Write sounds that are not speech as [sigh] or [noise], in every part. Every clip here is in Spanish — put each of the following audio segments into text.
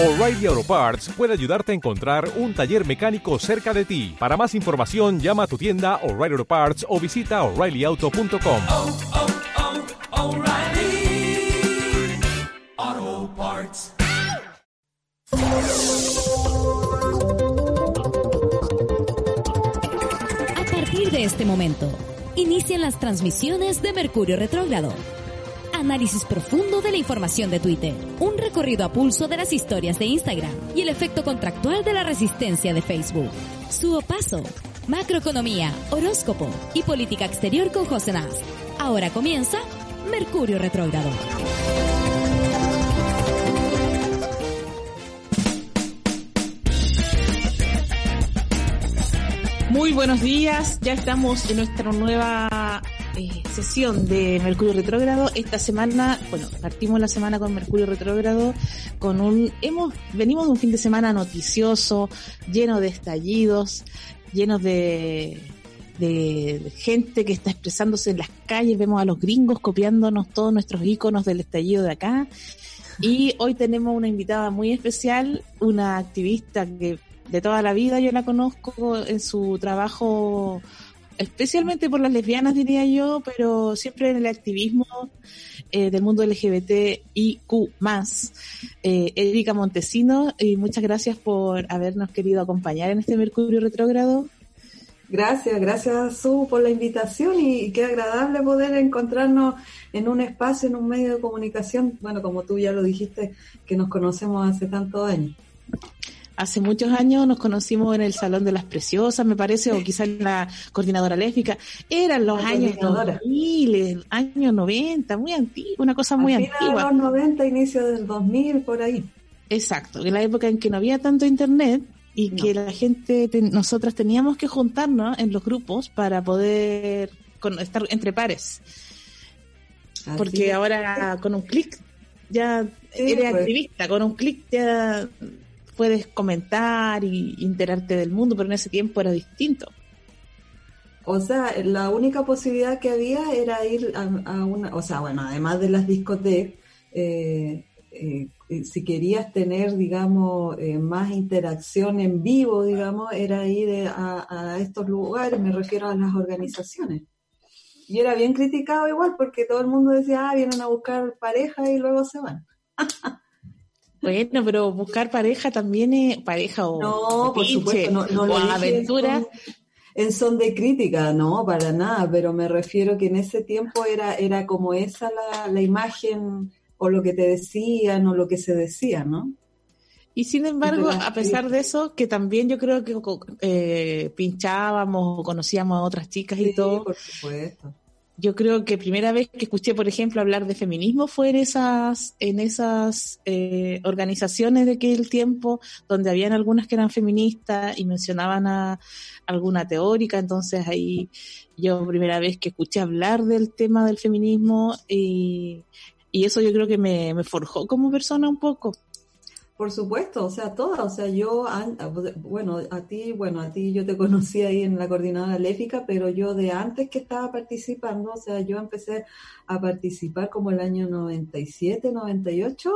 O'Reilly Auto Parts puede ayudarte a encontrar un taller mecánico cerca de ti. Para más información, llama a tu tienda O'Reilly Auto Parts o visita oreillyauto.com. oh, oh, Parts. A partir de este momento, inician las transmisiones de Mercurio Retrógrado. Análisis profundo de la información de Twitter, un recorrido a pulso de las historias de Instagram y el efecto contractual de la resistencia de Facebook. Su paso, macroeconomía, horóscopo y política exterior con José Nas. Ahora comienza Mercurio Retrógrado. Muy buenos días, ya estamos en nuestra nueva eh, sesión de Mercurio Retrógrado. Esta semana, bueno, partimos la semana con Mercurio Retrógrado, con un, hemos, venimos de un fin de semana noticioso, lleno de estallidos, llenos de, de gente que está expresándose en las calles, vemos a los gringos copiándonos todos nuestros iconos del estallido de acá. Y hoy tenemos una invitada muy especial, una activista que de toda la vida yo la conozco en su trabajo, especialmente por las lesbianas diría yo, pero siempre en el activismo eh, del mundo LGBTIQ+. Eh, Erika Montesino, y muchas gracias por habernos querido acompañar en este Mercurio Retrógrado. Gracias, gracias Su por la invitación y qué agradable poder encontrarnos en un espacio, en un medio de comunicación, bueno, como tú ya lo dijiste, que nos conocemos hace tantos años. Hace muchos años nos conocimos en el Salón de las Preciosas, me parece, o quizás en la coordinadora lésbica. Eran los La años coordinadora. 2000, años 90, muy antiguo, una cosa muy Al final antigua. los 90, inicio del 2000, por ahí. Exacto, en la época en que no había tanto internet y No. que la gente, ten- nosotras teníamos que juntarnos en los grupos para poder con- estar entre pares. Así Porque es. ahora con un clic ya Sí, eres pues. activista, con un clic ya puedes comentar y enterarte del mundo, pero en ese tiempo era distinto. O sea, la única posibilidad que había era ir a, una, o sea, bueno, además de las discotecas, eh, eh, si querías tener, digamos, eh, más interacción en vivo, digamos, era ir a, a estos lugares, me refiero a las organizaciones. Y era bien criticado igual porque todo el mundo decía, ah, vienen a buscar pareja y luego se van. [laughs] Bueno, pero buscar pareja también es pareja o No, por supuesto, no, no o aventura. En son, en son de crítica, no, para nada, pero me refiero que en ese tiempo era, era como esa la, la imagen o lo que te decían o lo que se decía, ¿no? Y sin embargo, a pesar de eso, que también yo creo que eh, pinchábamos o conocíamos a otras chicas y Sí, todo, por supuesto. Yo creo que primera vez que escuché, por ejemplo, hablar de feminismo fue en esas, en esas eh, organizaciones de aquel tiempo, donde habían algunas que eran feministas y mencionaban a alguna teórica, entonces ahí yo primera vez que escuché hablar del tema del feminismo y, eso yo creo que me forjó como persona un poco. Por supuesto, o sea, todas, o sea, yo, an- bueno, a ti, bueno, a ti yo te [laughs] conocí ahí en la coordinadora léfica, pero yo de antes que estaba participando, o sea, yo empecé a participar como el año 97, 98,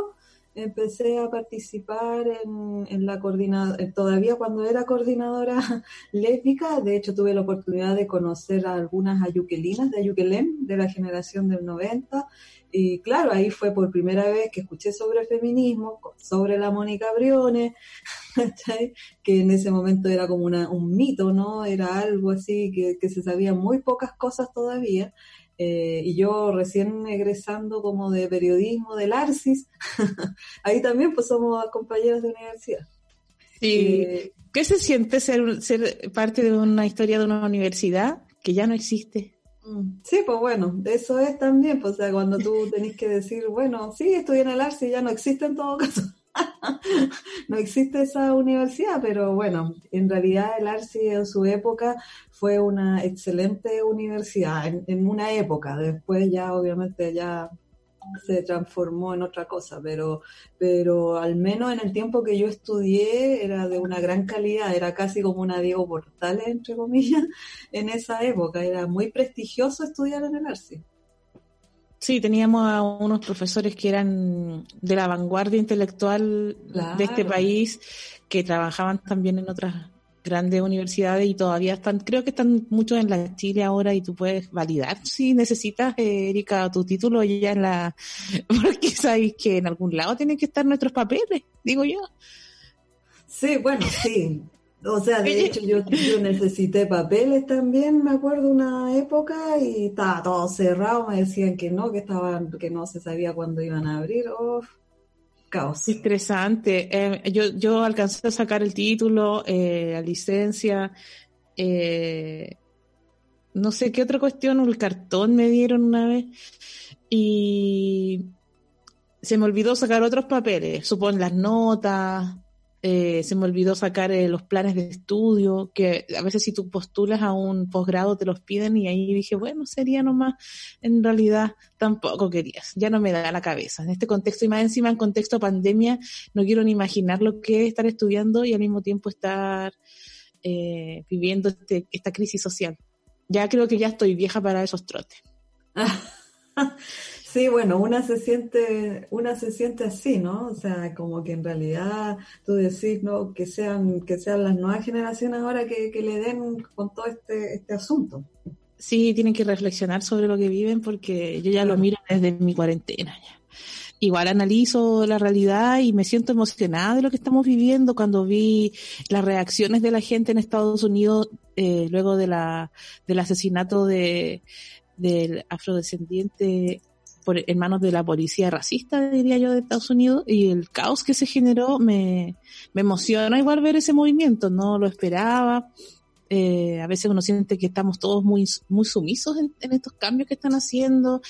empecé a participar en, en la coordinadora, todavía cuando era coordinadora [laughs] lésbica, de hecho tuve la oportunidad de conocer a algunas ayuquelinas de Ayuquelén, de la generación del 90, y claro, ahí fue por primera vez que escuché sobre feminismo, sobre la Mónica Briones, [laughs] que en ese momento era como una, un mito, ¿no? Era algo así que, que se sabían muy pocas cosas todavía. Eh, y yo recién egresando como de periodismo del ARCIS, [laughs] ahí también pues somos compañeros de universidad. Sí. Eh, ¿Qué se siente ser, ser parte de una historia de una universidad que ya no existe? Sí, pues bueno, eso es también, pues, o sea, cuando tú [laughs] tenés que decir, bueno, sí, estudié en el ARCI, ya no existe en todo caso. [laughs] no existe esa universidad, pero bueno, en realidad el ARCI en su época fue una excelente universidad, en, en una época, después ya obviamente ya se transformó en otra cosa, pero, pero al menos en el tiempo que yo estudié era de una gran calidad, era casi como una Diego Portales, entre comillas, [laughs] en esa época, era muy prestigioso estudiar en el ARCI. Sí, teníamos a unos profesores que eran de la vanguardia intelectual de este país, que trabajaban también en otras grandes universidades y todavía están, creo que están muchos en la Chile ahora y tú puedes validar si necesitas, eh, Erika, tu título ya en la, [laughs] porque sabéis que en algún lado tienen que estar nuestros papeles, digo yo. Sí, bueno, sí. O sea, de hecho yo, yo necesité papeles también, me acuerdo una época y estaba todo cerrado, me decían que no, que estaban, que no se sabía cuándo iban a abrir. Uf, caos. Interesante. Eh, yo, yo alcancé a sacar el título, eh, la licencia, eh, no sé qué otra cuestión, el cartón me dieron una vez y se me olvidó sacar otros papeles, supongo las notas, eh, se me olvidó sacar eh, los planes de estudio, que a veces si tú postulas a un posgrado te los piden y ahí dije, bueno, sería nomás, en realidad tampoco querías, ya no me da la cabeza. En este contexto y más encima en contexto pandemia, no quiero ni imaginar lo que es estar estudiando y al mismo tiempo estar eh, viviendo este, esta crisis social. Ya creo que ya estoy vieja para esos trotes. [laughs] Sí, bueno, una se siente, una se siente así, ¿no? O sea, como que en realidad tú decís, ¿no? Que sean, que sean las nuevas generaciones ahora que, que le den con todo este, este asunto. Sí, tienen que reflexionar sobre lo que viven porque yo ya lo miro desde mi cuarentena. Ya. Igual analizo la realidad y me siento emocionada de lo que estamos viviendo cuando vi las reacciones de la gente en Estados Unidos eh, luego de la, del asesinato de, del afrodescendiente por, en manos de la policía racista, diría yo, de Estados Unidos, y el caos que se generó me, me emociona igual ver ese movimiento, no lo esperaba. Eh, a veces uno siente que estamos todos muy, muy sumisos en, en estos cambios que están haciendo.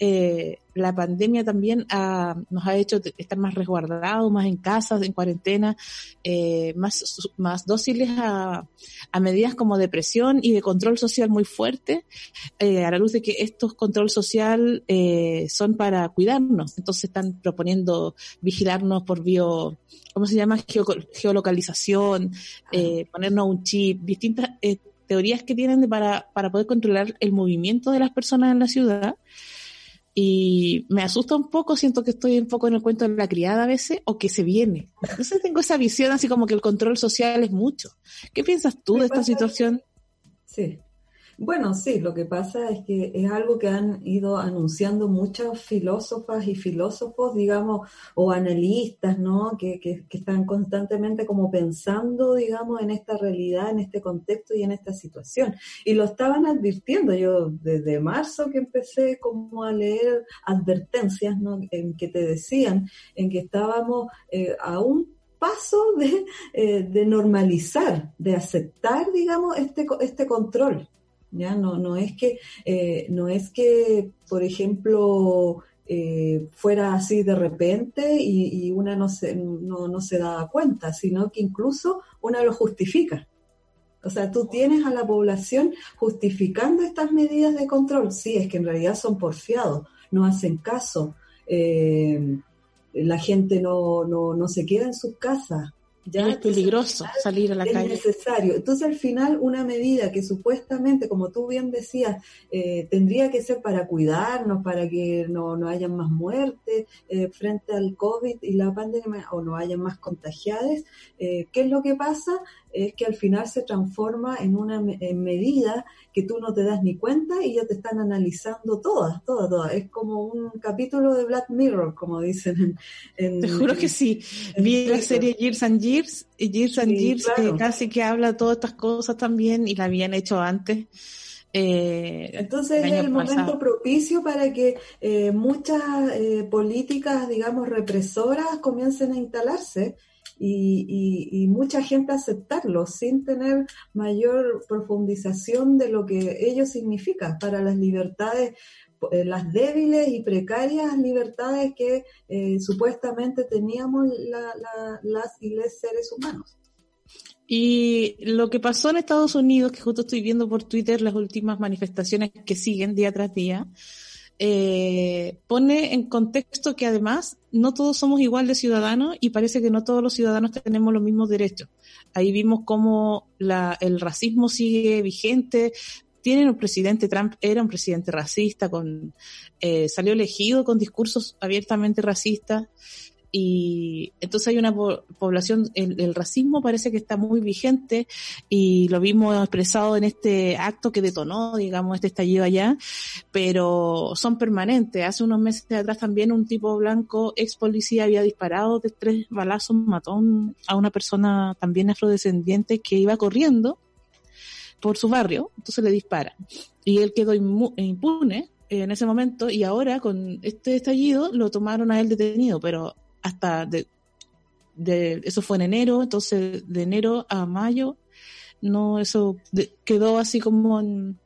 Eh, la pandemia también ha, nos ha hecho estar más resguardados, más en casas, en cuarentena, eh, más, más dóciles a, a, medidas como de presión y de control social muy fuerte, eh, a la luz de que estos control social eh, son para cuidarnos. Entonces están proponiendo vigilarnos por bio, ¿cómo se llama? Geo, geolocalización, eh, ponernos un chip, distintas eh, teorías que tienen de para, para poder controlar el movimiento de las personas en la ciudad. Y me asusta un poco, siento que estoy un poco en el cuento de la criada a veces, o que se viene. Entonces tengo esa visión así como que el control social es mucho. ¿Qué piensas tú de esta situación? Sí. Bueno, sí, lo que pasa es que es algo que han ido anunciando muchas filósofas y filósofos, digamos, o analistas, ¿no? Que, que, que, están constantemente como pensando, digamos, en esta realidad, en este contexto y en esta situación. Y lo estaban advirtiendo yo desde marzo que empecé como a leer advertencias, ¿no? En que te decían en que estábamos eh, a un paso de, eh, de normalizar, de aceptar, digamos, este, este control. Ya no, no es que, eh, no es que, por ejemplo, eh, fuera así de repente y, una no se, no, no se daba cuenta, sino que incluso una lo justifica. O sea, tú tienes a la población justificando estas medidas de control. Sí, es que en realidad son porfiados, no hacen caso. Eh, la gente no, no, no se queda en sus casas. Ya es peligroso final, salir a la es calle. Es necesario. Entonces, al final, una medida que supuestamente, como tú bien decías, eh, tendría que ser para cuidarnos, para que no, no haya más muertes eh, frente al COVID y la pandemia, o no haya más contagiadas, eh, ¿qué es lo que pasa? Es que al final se transforma en una en medida que tú no te das ni cuenta y ya te están analizando todas, todas, todas. Es como un capítulo de Black Mirror, como dicen en... en te juro que sí. Vi la serie Years and Years y Years and sí, Years claro. eh, casi que habla todas estas cosas también y la habían hecho antes. Eh, Entonces es el pasado. momento propicio para que eh, muchas eh, políticas, digamos, represoras comiencen a instalarse y, y, mucha gente aceptarlo sin tener mayor profundización de lo que ello significa para las libertades, eh, las débiles y precarias libertades que eh, supuestamente teníamos la, la, las y los seres humanos. Y lo que pasó en Estados Unidos, que justo estoy viendo por Twitter las últimas manifestaciones que siguen día tras día, eh, pone en contexto que además no todos somos igual de ciudadanos y parece que no todos los ciudadanos tenemos los mismos derechos. Ahí vimos cómo la, el racismo sigue vigente, tienen un presidente, Trump era un presidente racista, con eh, salió elegido con discursos abiertamente racistas y entonces hay una po- población, el, racismo parece que está muy vigente y lo vimos expresado en este acto que detonó, digamos, este estallido allá, pero son permanentes. Hace unos meses atrás también un tipo blanco, ex policía, había disparado de tres balazos, mató a un- a una persona también afrodescendiente que iba corriendo por su barrio, entonces le disparan. Y él quedó impune en ese momento y ahora con este estallido lo tomaron a él detenido, pero hasta de, eso fue en enero, entonces de enero a mayo no eso quedó así como en,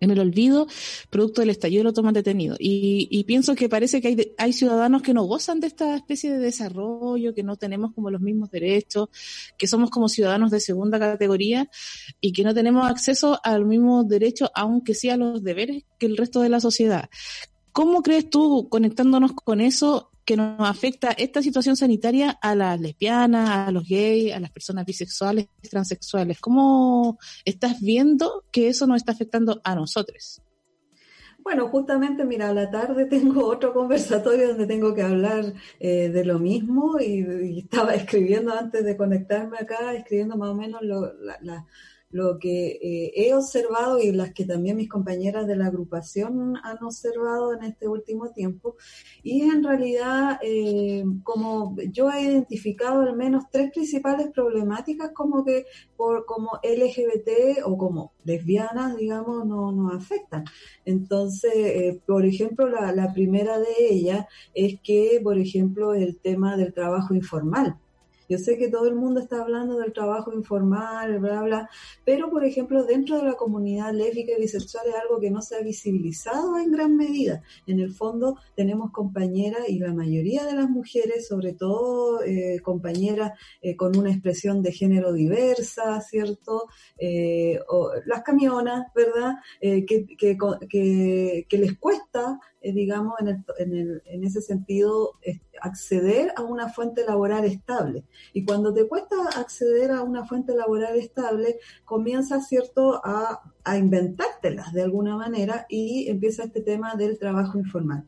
el olvido, producto del estallido lo toman detenido. Y, y pienso que parece que hay, de- hay ciudadanos que no gozan de esta especie de desarrollo, que no tenemos como los mismos derechos, que somos como ciudadanos de segunda categoría y que no tenemos acceso a los mismos derechos, aunque sí a los deberes que el resto de la sociedad. ¿Cómo crees tú, conectándonos con eso, que nos afecta esta situación sanitaria a las lesbianas, a los gays, a las personas bisexuales, transexuales? ¿Cómo estás viendo que eso nos está afectando a nosotros? Bueno, justamente, mira, a la tarde [laughs] tengo otro conversatorio donde tengo que hablar eh, de lo mismo y, estaba [laughs] escribiendo antes de conectarme acá, escribiendo más o menos lo, la- la- lo que eh, he observado y las que también mis compañeras de la agrupación han observado en este último tiempo. Y en realidad, eh, como yo he identificado al menos tres principales problemáticas como que por como LGBT o como lesbianas, digamos, no nos afectan. Entonces, eh, por ejemplo, la, la primera de ellas es que, por ejemplo, el tema del trabajo informal. Yo sé que todo el mundo está hablando del trabajo informal, bla, bla, pero, por ejemplo, dentro de la comunidad lésbica y bisexual es algo que no se ha visibilizado en gran medida. En el fondo, tenemos compañeras y la mayoría de las mujeres, sobre todo eh, compañeras eh, con una expresión de género diversa, ¿cierto? Eh, las camionas, ¿verdad? Que les cuesta eh, digamos, en, el, en, el, en, ese sentido, acceder a una fuente laboral estable. Y cuando te cuesta acceder a una fuente laboral estable, comienzas, ¿cierto?, a, a inventártelas de alguna manera y empieza este tema del trabajo informal.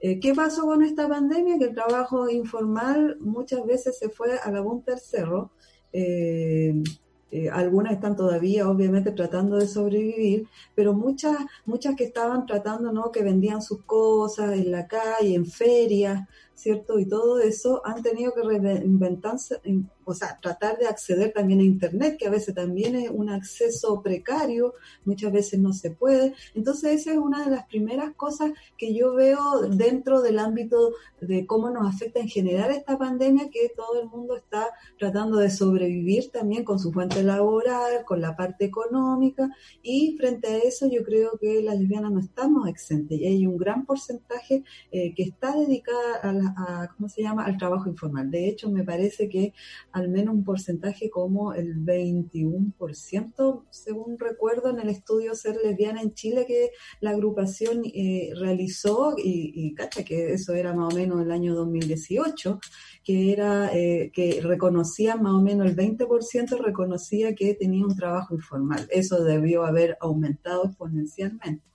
Eh, ¿Qué pasó con esta pandemia? Que el trabajo informal muchas veces se fue a la punta del. Eh, eh, algunas están todavía, obviamente, tratando de sobrevivir, pero muchas, muchas que estaban tratando, ¿no? Que vendían sus cosas en la calle, en ferias, ¿cierto? Y todo eso han tenido que reinventarse, o sea, tratar de acceder también a Internet, que a veces también es un acceso precario, muchas veces no se puede. Entonces, esa es una de las primeras cosas que yo veo dentro del ámbito de cómo nos afecta en general esta pandemia, que todo el mundo está tratando de sobrevivir también con su fuente laboral, con la parte económica, y frente a eso yo creo que las lesbianas no estamos exentas, y hay un gran porcentaje eh, que está dedicada a, la, ¿cómo se llama?, al trabajo informal. De hecho, me parece que al menos un porcentaje como el 21%, según recuerdo en el estudio Ser Lesbiana en Chile que la agrupación eh, realizó, y, y, cacha que eso era más o menos el año 2018, que era eh, que reconocía más o menos el 20% reconocía que tenía un trabajo informal. Eso debió haber aumentado exponencialmente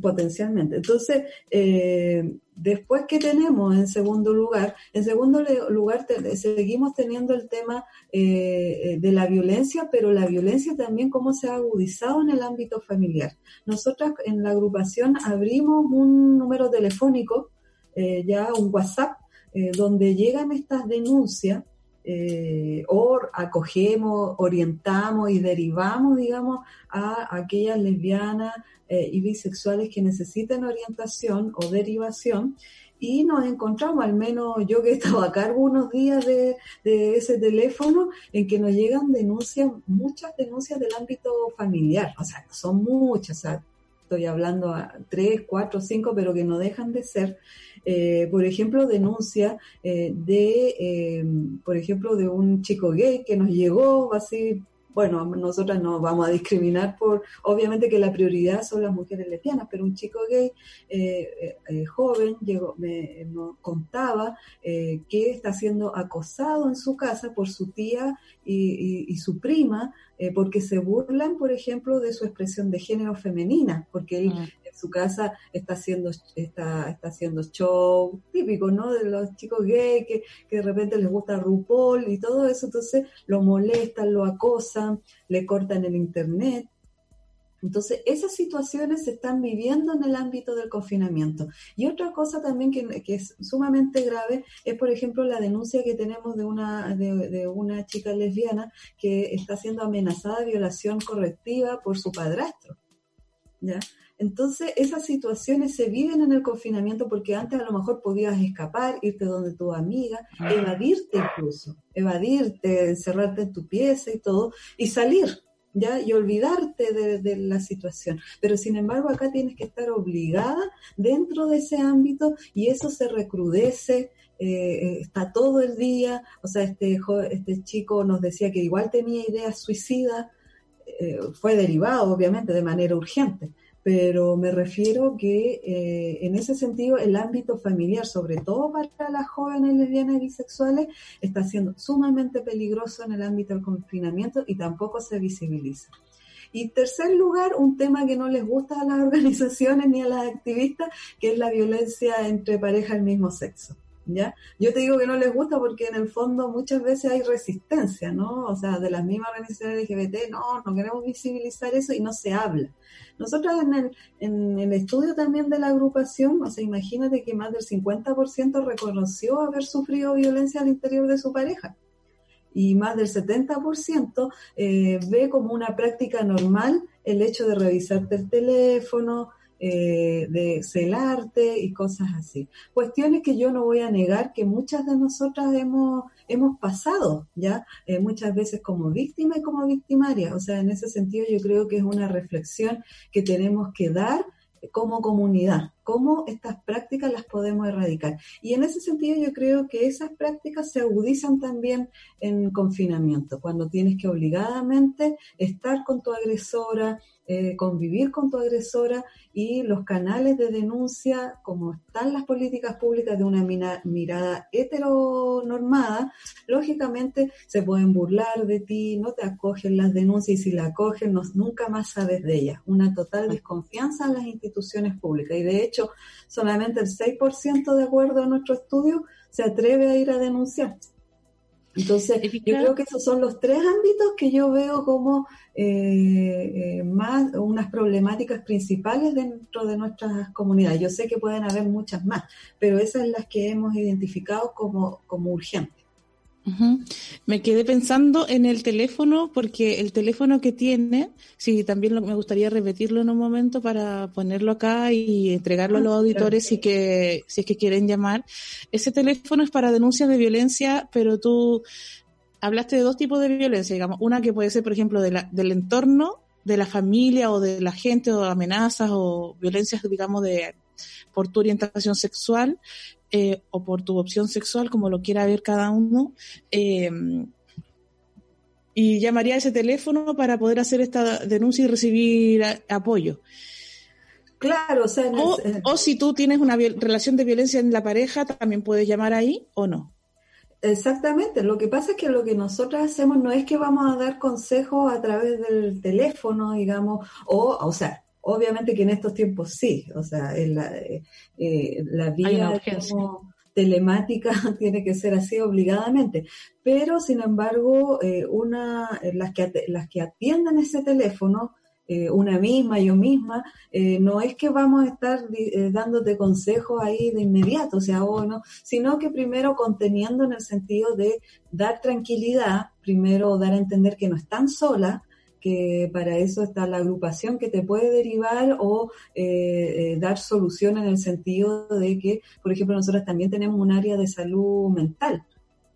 potencialmente. Entonces, eh, después que tenemos en segundo lugar, en segundo lugar seguimos teniendo el tema eh, de la violencia, pero la violencia también cómo se ha agudizado en el ámbito familiar. Nosotras en la agrupación abrimos un número telefónico, eh, ya un WhatsApp, eh, donde llegan estas denuncias eh, o acogemos, orientamos y derivamos, digamos, a aquellas lesbianas eh, y bisexuales que necesiten orientación o derivación. Y nos encontramos, al menos yo que he estado a cargo unos días de, ese teléfono, en que nos llegan denuncias, muchas denuncias del ámbito familiar. O sea, son muchas, estoy hablando a tres, cuatro, cinco, pero que no dejan de ser. Eh, por ejemplo, denuncia eh, de, eh, por ejemplo, de un chico gay que nos llegó así bueno, nosotras no vamos a discriminar por, obviamente que la prioridad son las mujeres lesbianas, pero un chico gay eh, eh, joven llegó, me nos contaba eh, que está siendo acosado en su casa por su tía y, y- y su prima, eh, porque se burlan, por ejemplo, de su expresión de género femenina, porque él Mm. Su casa está haciendo está, está haciendo show típico, ¿no? De los chicos gay que, que de repente les gusta RuPaul y todo eso, entonces lo molestan, lo acosan, le cortan el internet. Entonces, esas situaciones se están viviendo en el ámbito del confinamiento. Y otra cosa también que, que es sumamente grave es, por ejemplo, la denuncia que tenemos de una, de, de una chica lesbiana que está siendo amenazada de violación correctiva por su padrastro. ¿ya? Entonces, esas situaciones se viven en el confinamiento porque antes a lo mejor podías escapar, irte donde tu amiga, evadirte incluso, evadirte, encerrarte en tu pieza y todo, y salir, ¿ya? Y olvidarte de, de la situación. Pero sin embargo, acá tienes que estar obligada dentro de ese ámbito y eso se recrudece. eh, está todo el día, o sea, este, este chico nos decía que igual tenía ideas suicidas, eh, fue derivado obviamente de manera urgente, pero me refiero que eh, en ese sentido el ámbito familiar, sobre todo para las jóvenes lesbianas y bisexuales, está siendo sumamente peligroso en el ámbito del confinamiento y tampoco se visibiliza. Y tercer lugar, un tema que no les gusta a las [laughs] organizaciones ni a las activistas, que es la violencia entre parejas del mismo sexo. ¿Ya? Yo te digo que no les gusta porque en el fondo muchas veces hay resistencia, ¿no? O sea, de las mismas organizaciones LGBT, no, no queremos visibilizar eso y no se habla. Nosotros en el, en el estudio también de la agrupación, o sea, imagínate que más del 50% reconoció haber sufrido violencia al interior de su pareja y más del 70% eh, ve como una práctica normal el hecho de revisarte el teléfono, eh, de celarte y cosas así. Cuestiones que yo no voy a negar que muchas de nosotras hemos, hemos pasado, ¿ya? Eh, muchas veces como víctima y como victimaria. O sea, en ese sentido yo creo que es una reflexión que tenemos que dar como comunidad, cómo estas prácticas las podemos erradicar. Y en ese sentido yo creo que esas prácticas se agudizan también en confinamiento, cuando tienes que obligadamente estar con tu agresora, eh, convivir con tu agresora y los canales de denuncia, como están las políticas públicas de una mina- mirada heteronormada, lógicamente se pueden burlar de ti, no te acogen las denuncias y si la acogen no- nunca más sabes de ellas. Una total desconfianza en las instituciones públicas y de hecho solamente el 6% de acuerdo a nuestro estudio se atreve a ir a denunciar. Entonces, yo creo que esos son los tres ámbitos que yo veo como eh, eh, más unas problemáticas principales dentro de nuestras comunidades. Yo sé que pueden haber muchas más, pero esas son las que hemos identificado como, como urgentes. Me quedé pensando en el teléfono porque el teléfono que tiene, sí, también lo- me gustaría repetirlo en un momento para ponerlo acá y entregarlo a los Ah, auditores y que si es que quieren llamar. Ese teléfono es para denuncias de violencia, pero tú hablaste de dos tipos de violencia, digamos, una que puede ser, por ejemplo, de la- del entorno, de la familia o de la gente o amenazas o violencias, digamos, de por tu orientación sexual eh, o por tu opción sexual, como lo quiera ver cada uno. eh, y llamaría a ese teléfono para poder hacer esta denuncia y recibir a- apoyo. Claro, o sea, el- O, o si tú tienes una relación de violencia en la pareja, también puedes llamar ahí o no. Exactamente, lo que pasa es que lo que nosotros hacemos no es que vamos a dar consejos a través del teléfono, digamos, o, o sea, obviamente que en estos tiempos sí, o sea, en la, eh, eh, la vía como telemática [laughs] tiene que ser así obligadamente, pero sin embargo, eh, una, eh, las, que, las que atiendan ese teléfono, eh, una misma, yo misma, eh, no es que vamos a estar eh, dándote consejos ahí de inmediato, o sea, o no, sino que primero conteniendo en el sentido de dar tranquilidad, primero dar a entender que no están solas, que para eso está la agrupación que te puede derivar o eh, eh, dar solución en el sentido de que, por ejemplo, nosotros también tenemos un área de salud mental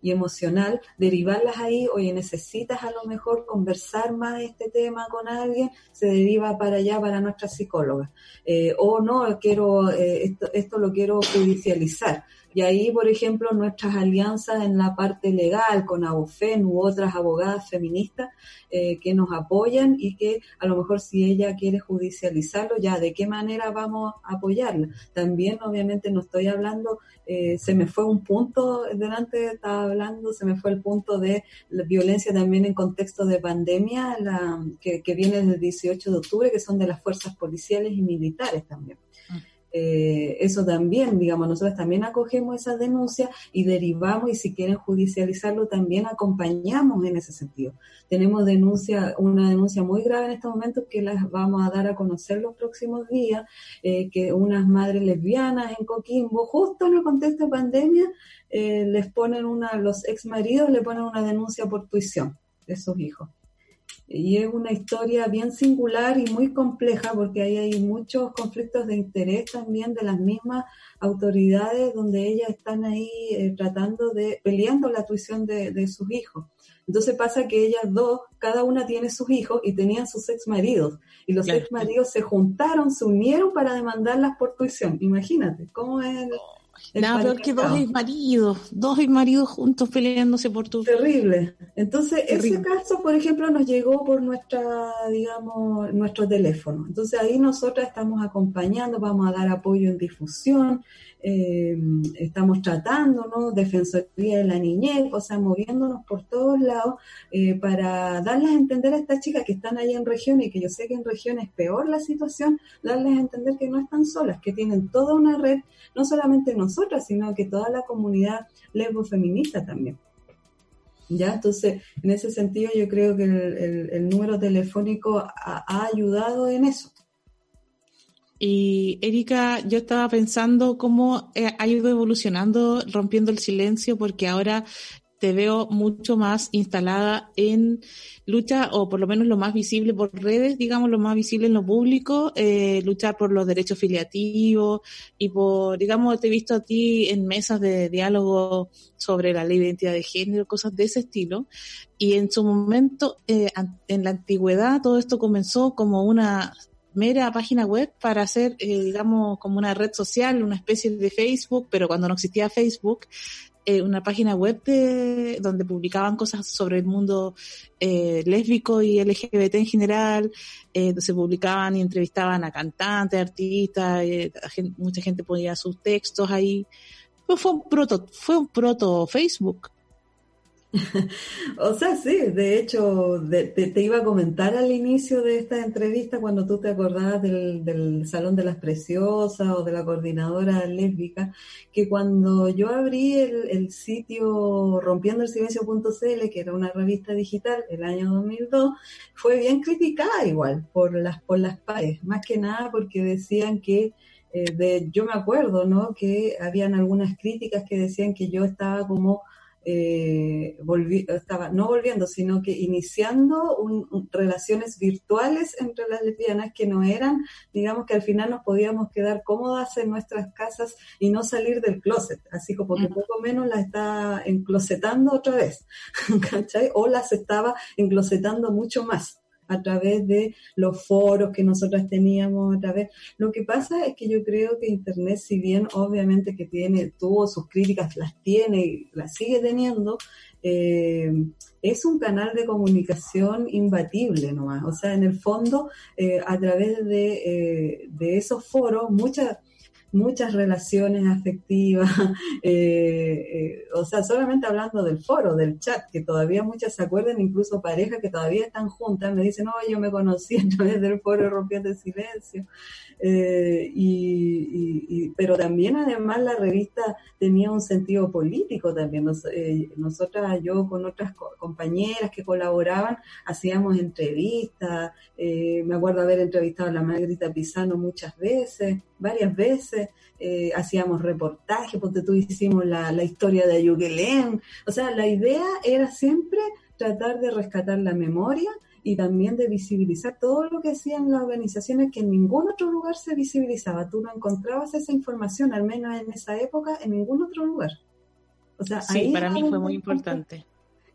y emocional, derivarlas ahí, oye, necesitas a lo mejor conversar más este tema con alguien, se deriva para allá, para nuestra psicóloga. Eh, o no, quiero, eh, esto, esto lo quiero judicializar. Y ahí, por ejemplo, nuestras alianzas en la parte legal con ABOFEN u otras abogadas feministas eh, que nos apoyan y que a lo mejor si ella quiere judicializarlo, ya de qué manera vamos a apoyarla. También, obviamente, no estoy hablando, eh, se me fue un punto, delante estaba hablando, se me fue el punto de la violencia también en contexto de pandemia, la, que, viene desde el 18 de octubre, que son de las fuerzas policiales y militares también. Eh, eso también, digamos, nosotros también acogemos esas denuncias y derivamos y si quieren judicializarlo también acompañamos en ese sentido. Tenemos denuncia, una denuncia muy grave en estos momentos que las vamos a dar a conocer los próximos días, eh, que unas madres lesbianas en Coquimbo, justo en el contexto de pandemia, eh, les ponen una, los ex maridos le ponen una denuncia por tuición de sus hijos y es una historia bien singular y muy compleja porque ahí hay muchos conflictos de interés también de las mismas autoridades donde ellas están ahí eh, tratando de, peleando la tuición de, de, sus hijos. Entonces pasa que ellas dos, cada una tiene sus hijos y tenían sus ex maridos y los ex maridos se juntaron, se unieron para demandarlas por tuición. Imagínate cómo es... Nada peor que dos maridos, dos maridos juntos peleándose por tu. Terrible. Entonces, Terrible. ese caso, por ejemplo, nos llegó por nuestra, digamos, nuestro teléfono. Entonces, ahí nosotras estamos acompañando, vamos a dar apoyo en difusión, eh, estamos tratando, ¿no? Defensoría de la niñez, o sea, moviéndonos por todos lados eh, para darles a entender a estas chicas que están ahí en región y que yo sé que en región es peor la situación, darles a entender que no están solas, que tienen toda una red, no solamente nosotras, sino que toda la comunidad lesbo-feminista también. ¿Ya? Entonces, en ese sentido, yo creo que el, número telefónico ha ayudado en eso. Y Erika, yo estaba pensando cómo ha ido evolucionando, rompiendo el silencio, porque ahora te veo mucho más instalada en lucha, o por lo menos lo más visible por redes, digamos, lo más visible en lo público, eh, luchar por los derechos filiativos y por, digamos, te he visto a ti en mesas de diálogo sobre la ley de identidad de género, cosas de ese estilo. Y en su momento, eh, en la antigüedad, todo esto comenzó como una mera página web para hacer, eh, digamos, como una red social, una especie de Facebook, pero cuando no existía Facebook, eh, una página web de, donde publicaban cosas sobre el mundo eh, lésbico y LGBT en general, eh, se publicaban y entrevistaban a cantantes, artistas, mucha gente ponía sus textos ahí. Fue, fue un proto, fue un proto Facebook. [laughs] o sea, sí, de hecho, de, te, iba a comentar al inicio de esta entrevista cuando tú te acordabas del, del, Salón de las Preciosas o de la coordinadora lésbica, que cuando yo abrí el, el sitio rompiendo el silencio.cl, que era una revista digital el año 2002, fue bien criticada igual por las, por las pares, más que nada porque decían que eh, de, yo me acuerdo, ¿no? Que habían algunas críticas que decían que yo estaba como eh, volví, estaba no volviendo, sino que iniciando un, un, relaciones virtuales entre las lesbianas que no eran, digamos que al final nos podíamos quedar cómodas en nuestras casas y no salir del closet, así como que poco menos la está enclosetando otra vez, [laughs] ¿cachai? O las estaba enclosetando mucho más a través de los foros que nosotras teníamos, a través. Lo que pasa es que yo creo que Internet, si bien obviamente que tiene, tuvo sus críticas, las tiene y las sigue teniendo, eh, es un canal de comunicación imbatible nomás. O sea, en el fondo, eh, a través de, eh, de esos foros, muchas muchas relaciones afectivas, [laughs] eh, eh, o sea, solamente hablando del foro, del chat, que todavía muchas se acuerdan, incluso parejas que todavía están juntas, me dicen, no, yo me conocí [laughs] a través del foro Rompiendo el Silencio, eh, y, pero también además la revista tenía un sentido político también, Nos, nosotras, yo con otras co compañeras que colaboraban, hacíamos entrevistas, me acuerdo haber entrevistado a la Margarita Pisano muchas veces, varias veces, eh, hacíamos reportajes, porque tú hicimos la, la historia de Ayugelén, o sea, la idea era siempre tratar de rescatar la memoria y también de visibilizar todo lo que hacían las organizaciones que en ningún otro lugar se visibilizaba. Tú no encontrabas esa información, al menos en esa época, en ningún otro lugar. O sea, sí, ahí para mí fue muy importante.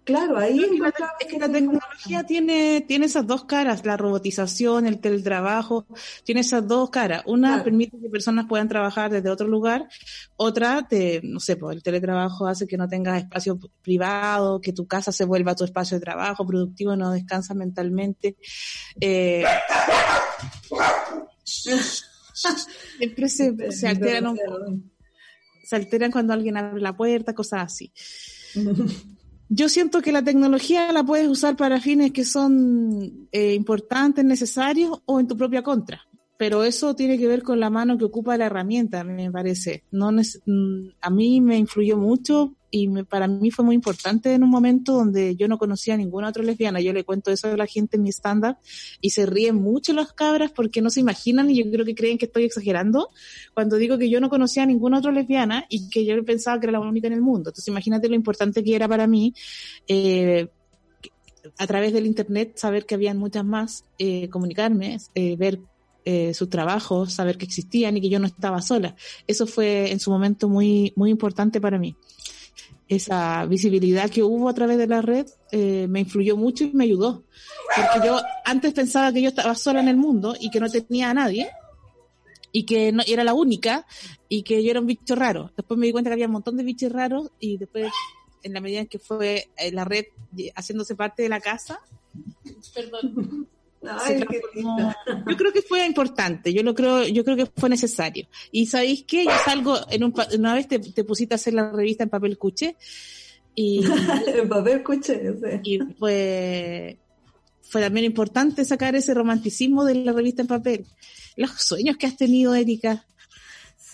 Claro, ahí que es que la tecnología tiene, tiene esas dos caras, la robotización, el teletrabajo, tiene esas dos caras. Una Claro. permite que personas puedan trabajar desde otro lugar, otra, te, no sé, pues el teletrabajo hace que no tengas espacio privado, que tu casa se vuelva tu espacio de trabajo productivo, no descansas mentalmente. Eh, [laughs] siempre se, [laughs] se alteran un se alteran cuando alguien abre la puerta, cosas así. [laughs] Yo siento que la tecnología la puedes usar para fines que son eh, importantes, necesarios o en tu propia contra. Pero eso tiene que ver con la mano que ocupa la herramienta, me parece. No mm, a mí me influyó mucho y me- para mí fue muy importante en un momento donde yo no conocía a ninguna otra lesbiana. Yo le cuento eso a la gente en mi estándar y se ríen mucho las cabras porque no se imaginan y yo creo que creen que estoy exagerando cuando digo que yo no conocía a ninguna otra lesbiana y que yo pensaba que era la única en el mundo. Entonces imagínate lo importante que era para mí eh, a través del internet saber que habían muchas más, eh, comunicarme, eh, ver eh, sus trabajos, saber que existían y que yo no estaba sola. Eso fue en su momento muy, muy importante para mí. Esa visibilidad que hubo a través de la red eh, me influyó mucho y me ayudó. Porque yo antes pensaba que yo estaba sola en el mundo y que no tenía a nadie y que no, era la única y que yo era un bicho raro. Después me di cuenta que había un montón de bichos raros y después, en la medida en que fue eh, la red haciéndose parte de la casa, perdón, Ay, se qué transformó. linda. Yo creo que fue importante, yo lo creo, yo creo que fue necesario. Y sabéis qué, yo salgo en un, una vez te, te pusiste a hacer la revista en papel cuché y, [laughs] En papel sea. y fue, fue también importante sacar ese romanticismo de la revista en papel. Los sueños que has tenido, Erika.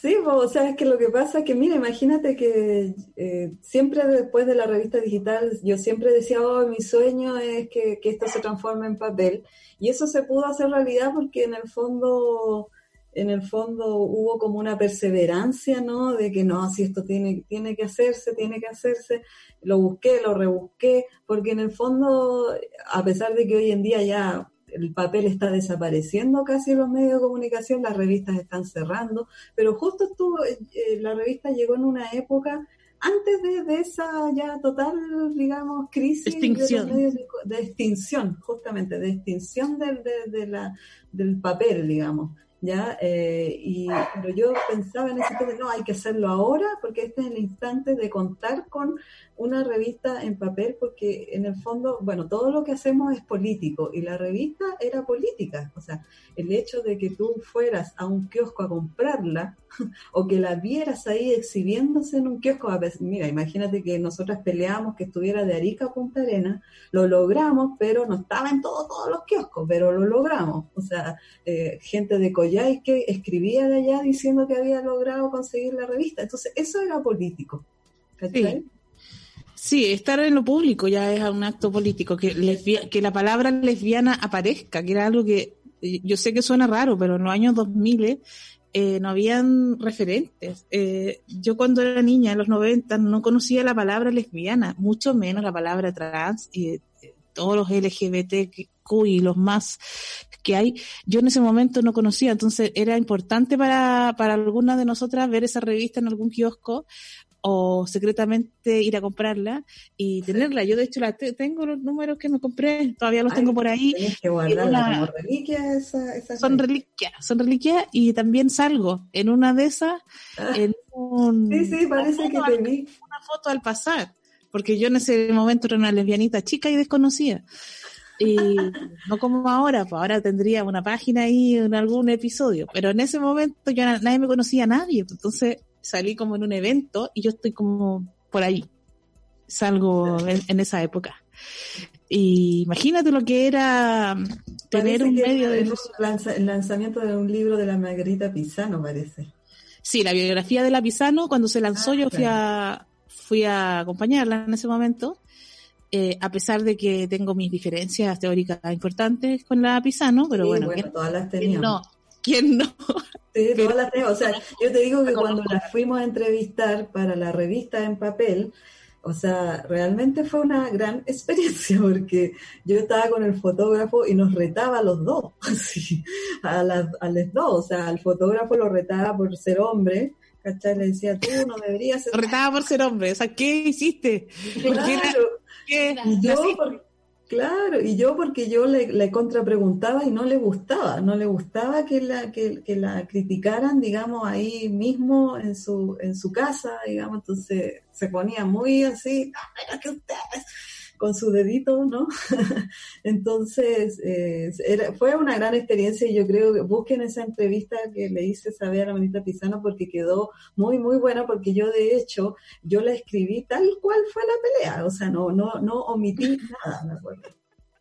Sí, po, o sea, es que lo que pasa es que, mira, imagínate que eh, siempre después de la revista digital, yo siempre decía, oh, mi sueño es que, esto se transforme en papel. Y eso se pudo hacer realidad porque en el fondo, en el fondo hubo como una perseverancia, ¿no? De que no, si esto tiene que hacerse, tiene que hacerse. Lo busqué, lo rebusqué, porque en el fondo, a pesar de que hoy en día ya el papel está desapareciendo casi en los medios de comunicación, las revistas están cerrando, pero justo estuvo, eh, eh, la revista llegó en una época antes de, de esa ya total, digamos, crisis Extinción. de, de, extinción, justamente, de extinción del, de, de la, del papel, digamos. ¿ya? Eh, y, pero yo pensaba en ese tema, no, hay que hacerlo ahora porque este es el instante de contar con una revista en papel porque en el fondo, bueno, todo lo que hacemos es político y la revista era política, o sea, el hecho de que tú fueras a un kiosco a comprarla [laughs] o que la vieras ahí exhibiéndose en un kiosco, mira, imagínate que nosotras peleamos que estuviera de Arica a Punta Arena, lo logramos, pero no estaba en todo, todos los kioscos, pero lo logramos, o sea, eh, gente de Coyhai que escribía de allá diciendo que había logrado conseguir la revista, entonces eso era político. ¿cachai? Sí. Sí, estar en lo público ya es un acto político, que, lesbia- que la palabra lesbiana aparezca, que era algo que eh, yo sé que suena raro, pero en los años 2000 eh, no habían referentes. Eh, yo cuando era niña, en los 90, no conocía la palabra lesbiana, mucho menos la palabra trans y eh, todos los LGBTQ y los más que hay, yo en ese momento no conocía, entonces era importante para, para algunas de nosotras ver esa revista en algún kiosco o secretamente ir a comprarla y tenerla. Yo de hecho la te- tengo los números que me compré, todavía los Ay, tengo por ahí. Que guardarla como reliquia esa, esa Son reliquias, son reliquias y también salgo en una de esas, Ah, en un, Sí, sí, parece que una te vi. una foto al pasar, porque yo en ese momento era una lesbianita chica y desconocida. Y [laughs] no como ahora, pues ahora tendría una página ahí en algún episodio, pero en ese momento yo na- nadie me conocía a nadie, pues, entonces salí como en un evento y yo estoy como por ahí, salgo en, en esa época. Y imagínate lo que era tener Parece un medio de lanza- el lanzamiento de un libro de la Margarita Pisano, parece. Sí, la biografía de la Pisano, cuando se lanzó, Ah, yo fui a, fui a acompañarla en ese momento, eh, a pesar de que tengo mis diferencias teóricas importantes con la Pisano, pero Sí, bueno, bueno, ¿quién, todas las teníamos. no? ¿Quién no? Sí, todas las tenemos. O sea, yo te digo que cuando las fuimos a entrevistar para la revista en papel, o sea, realmente fue una gran [laughs] experiencia porque yo estaba con el fotógrafo y nos retaba a los dos, [laughs] así, a, las, a los dos. O sea, al fotógrafo lo retaba por ser hombre, ¿cachai? Le decía, tú no deberías ser... Retaba por ser hombre, o sea, ¿qué hiciste? ¿Por qué, la- Claro, qué qué yo, por- claro, y yo porque yo le, contrapreguntaba y no le gustaba, no le gustaba que la, que, que la criticaran, digamos, ahí mismo en su, en su casa, digamos, entonces se ponía muy así, no, pero que ustedes, con su dedito, ¿no? [laughs] Entonces, eh, era- fue una gran experiencia y yo creo que busquen esa entrevista que le hice saber a la ministra Pizano porque quedó muy, muy buena porque yo de hecho, yo la escribí tal cual fue la pelea, o sea, no, no, no omití nada, me acuerdo.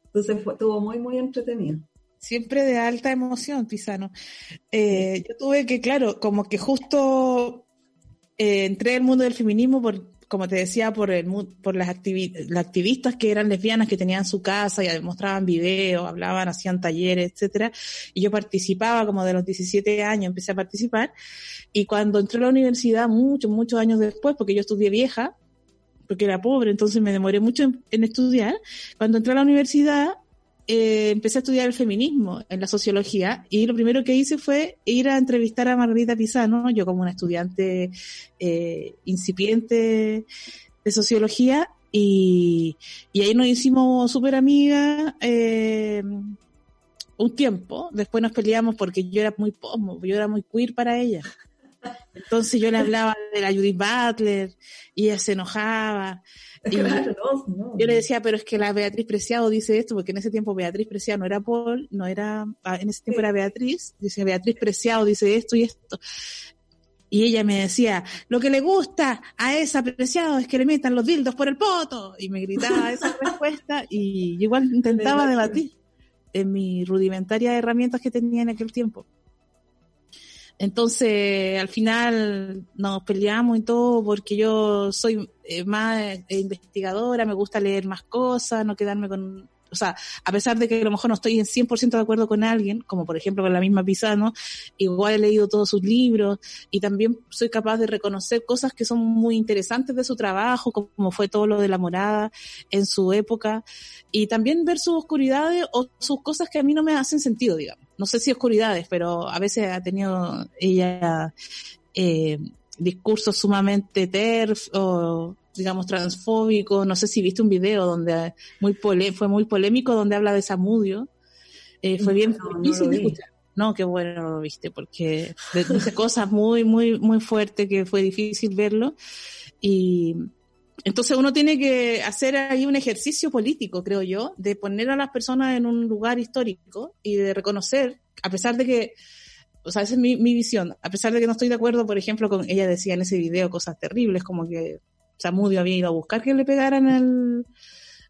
Entonces fue, estuvo muy, muy entretenido. Siempre de alta emoción, Pisano. Eh, yo tuve que, claro, como que justo eh, entré al mundo del feminismo por, como te decía, por el por las, activi- las activistas que eran lesbianas que tenían su casa y mostraban videos, hablaban, hacían talleres, etcétera. Y yo participaba como de los 17 años, empecé a participar. Y cuando entré a la universidad, muchos, muchos años después, porque yo estudié vieja, porque era pobre, entonces me demoré mucho en estudiar. Cuando entré a la universidad, eh, empecé a estudiar el feminismo en la sociología y lo primero que hice fue ir a entrevistar a Margarita Pisano, yo como una estudiante eh, incipiente de sociología y, y ahí nos hicimos súper amigas eh, un tiempo, después nos peleamos porque yo era muy pomo, yo era muy queer para ella. Entonces yo le hablaba de la Judith Butler y ella se enojaba. Y- Claro, no, no. yo le decía, pero es que la Beatriz Preciado dice esto, porque en ese tiempo Beatriz Preciado no era Paul, no era, ah, en ese tiempo Sí. era Beatriz, dice Beatriz Preciado dice esto y esto. Y ella me decía, lo que le gusta a esa Preciado es que le metan los dildos por el poto. Y me gritaba esa [laughs] respuesta y yo igual intentaba debatir en mi rudimentaria herramientas que tenía en aquel tiempo. Entonces, al final nos peleamos y todo porque yo soy eh, más eh, investigadora, me gusta leer más cosas, no quedarme con... O sea, a pesar de que a lo mejor no estoy en 100% de acuerdo con alguien, como por ejemplo con la misma Pisano, igual he leído todos sus libros y también soy capaz de reconocer cosas que son muy interesantes de su trabajo, como fue todo lo de la morada en su época, y también ver sus oscuridades o sus cosas que a mí no me hacen sentido, digamos. No sé si oscuridades, pero a veces ha tenido ella eh, discursos sumamente terf o digamos transfóbicos. No sé si viste un video donde muy pole- fue muy polémico donde habla de Samudio. Eh, fue bien No, no difícil de vi. escuchar. No, qué bueno no lo viste, porque dice cosas muy, muy, muy fuertes que fue difícil verlo. Y entonces uno tiene que hacer ahí un ejercicio político, creo yo, de poner a las personas en un lugar histórico y de reconocer, a pesar de que, o sea, esa es mi, mi visión, a pesar de que no estoy de acuerdo, por ejemplo, con ella decía en ese video cosas terribles, como que Samudio había ido a buscar que le pegaran al,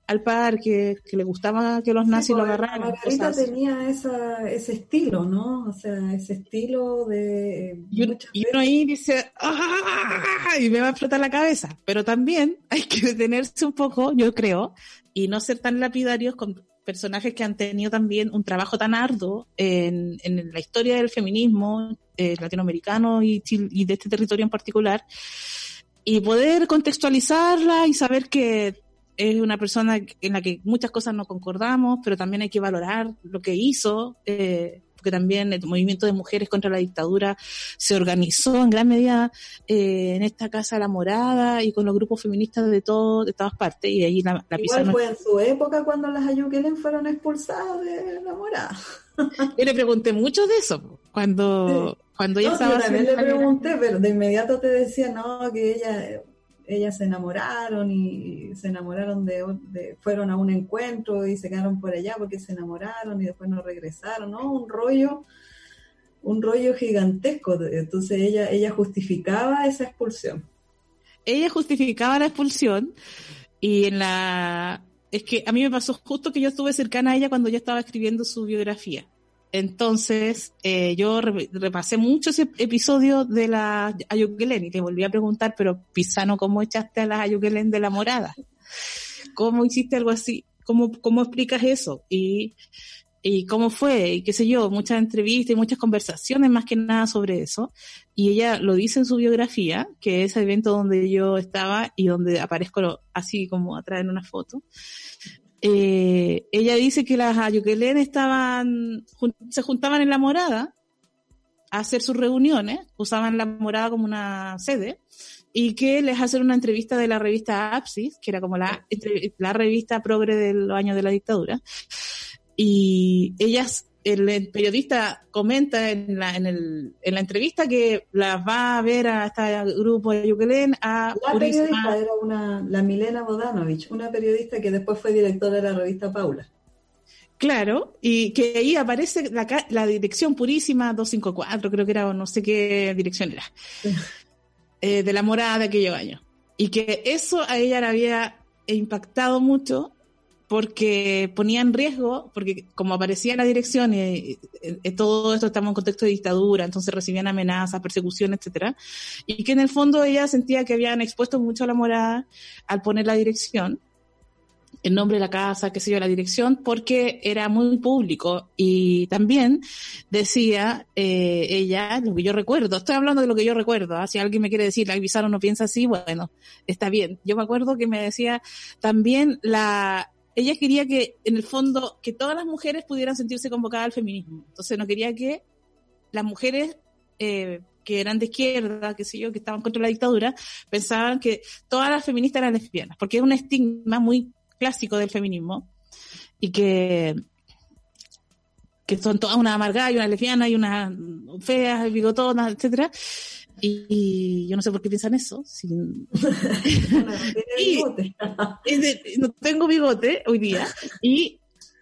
al parque, que le gustaba que los nazis Sí, lo agarraran. Margarita tenía esa, ese estilo, ¿no? O sea, ese estilo de... Y uno, muchas y uno ahí dice, ¡ah! y me va a explotar la cabeza. Pero también [laughs] hay que detenerse un poco, yo creo, y no ser tan lapidarios con personajes que han tenido también un trabajo tan arduo en, en la historia del feminismo eh, latinoamericano y, y de este territorio en particular, y poder contextualizarla y saber que es una persona en la que muchas cosas no concordamos, pero también hay que valorar lo que hizo, eh, porque también el movimiento de mujeres contra la dictadura se organizó en gran medida eh, en esta Casa La Morada y con los grupos feministas de todo, de todas partes, y ahí la, la Igual fue en su época cuando las Ayuquelen fueron expulsadas de la morada. [laughs] Yo le pregunté mucho de eso, cuando, cuando ella No, estaba yo también le pregunté, pero de inmediato te decía, no, que ella, ellas se enamoraron y se enamoraron de, de- fueron a un encuentro y se quedaron por allá porque se enamoraron y después no regresaron, ¿no? Un rollo, un rollo gigantesco. Entonces ella, ella justificaba esa expulsión. ella justificaba la expulsión y en la es que a mí me pasó justo que yo estuve cercana a ella cuando yo estaba escribiendo su biografía. Entonces, eh, yo re- repasé mucho ese episodio de la Ayuquelen y le volví a preguntar, pero Pisano, ¿cómo echaste a las Ayuquelen de la morada? ¿Cómo hiciste algo así? ¿Cómo, cómo explicas eso? Y, y cómo fue, y qué sé yo, muchas entrevistas y muchas conversaciones más que nada sobre eso. Y ella lo dice en su biografía, que es el evento donde yo estaba y donde aparezco así como atrás en una foto. Eh, ella dice que las Ayuquelen estaban, se juntaban en la morada a hacer sus reuniones, usaban la morada como una sede, y que les hacen una entrevista de la revista Apsis, que era como la, la revista progre de los años de la dictadura. Y ellas, el, el periodista comenta en la, en, el, en la entrevista que las va a ver a este grupo de Yukelén, a La periodista era una, la Milena Bodanovich, una periodista que después fue directora de la revista Paula. Claro, y que ahí aparece la, la dirección purísima 254, creo que era, o no sé qué dirección era, [laughs] eh, de la morada de aquellos años. Y que eso a ella le había impactado mucho porque ponía en riesgo, porque como aparecía la dirección, y, todo esto estamos en contexto de dictadura, entonces recibían amenazas, persecución, etcétera, y que en el fondo ella sentía que habían expuesto mucho a la morada al poner la dirección el nombre de la casa, qué sé yo, la dirección, porque era muy público. Y también decía eh, ella, lo que yo recuerdo, estoy hablando de lo que yo recuerdo, ¿ah? si alguien me quiere decir, la Pizarro no piensa así, bueno, está bien. Yo me acuerdo que me decía también la... Ella quería que, en el fondo, que todas las mujeres pudieran sentirse convocadas al feminismo. Entonces no quería que las mujeres eh, que eran de izquierda, qué sé yo, que estaban contra la dictadura, pensaban que todas las feministas eran lesbianas, porque es un estigma muy clásico del feminismo y que que son todas una amargada y una lesbiana y una fea, bigotonas, etcétera. Y, y yo no sé por qué piensan eso. [laughs] Y- [laughs] no tengo bigote hoy día. Y,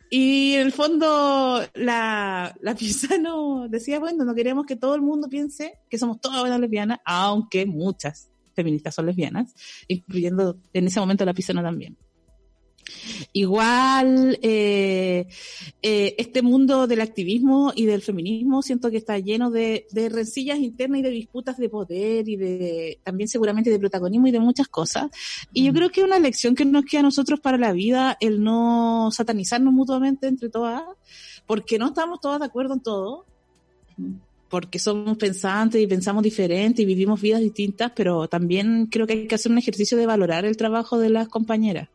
y en el fondo la, la Pisano decía, bueno, no queremos que todo el mundo piense que somos todas buenas lesbianas, aunque muchas feministas son lesbianas, incluyendo en ese momento la Pisano también. Igual, eh, eh, este mundo del activismo y del feminismo siento que está lleno de, de rencillas internas y de disputas de poder y de también seguramente de protagonismo y de muchas cosas. Y yo creo que es una lección que nos queda a nosotros para la vida el no satanizarnos mutuamente entre todas, porque no estamos todas de acuerdo en todo, porque somos pensantes y pensamos diferente y vivimos vidas distintas, pero también creo que hay que hacer un ejercicio de valorar el trabajo de las compañeras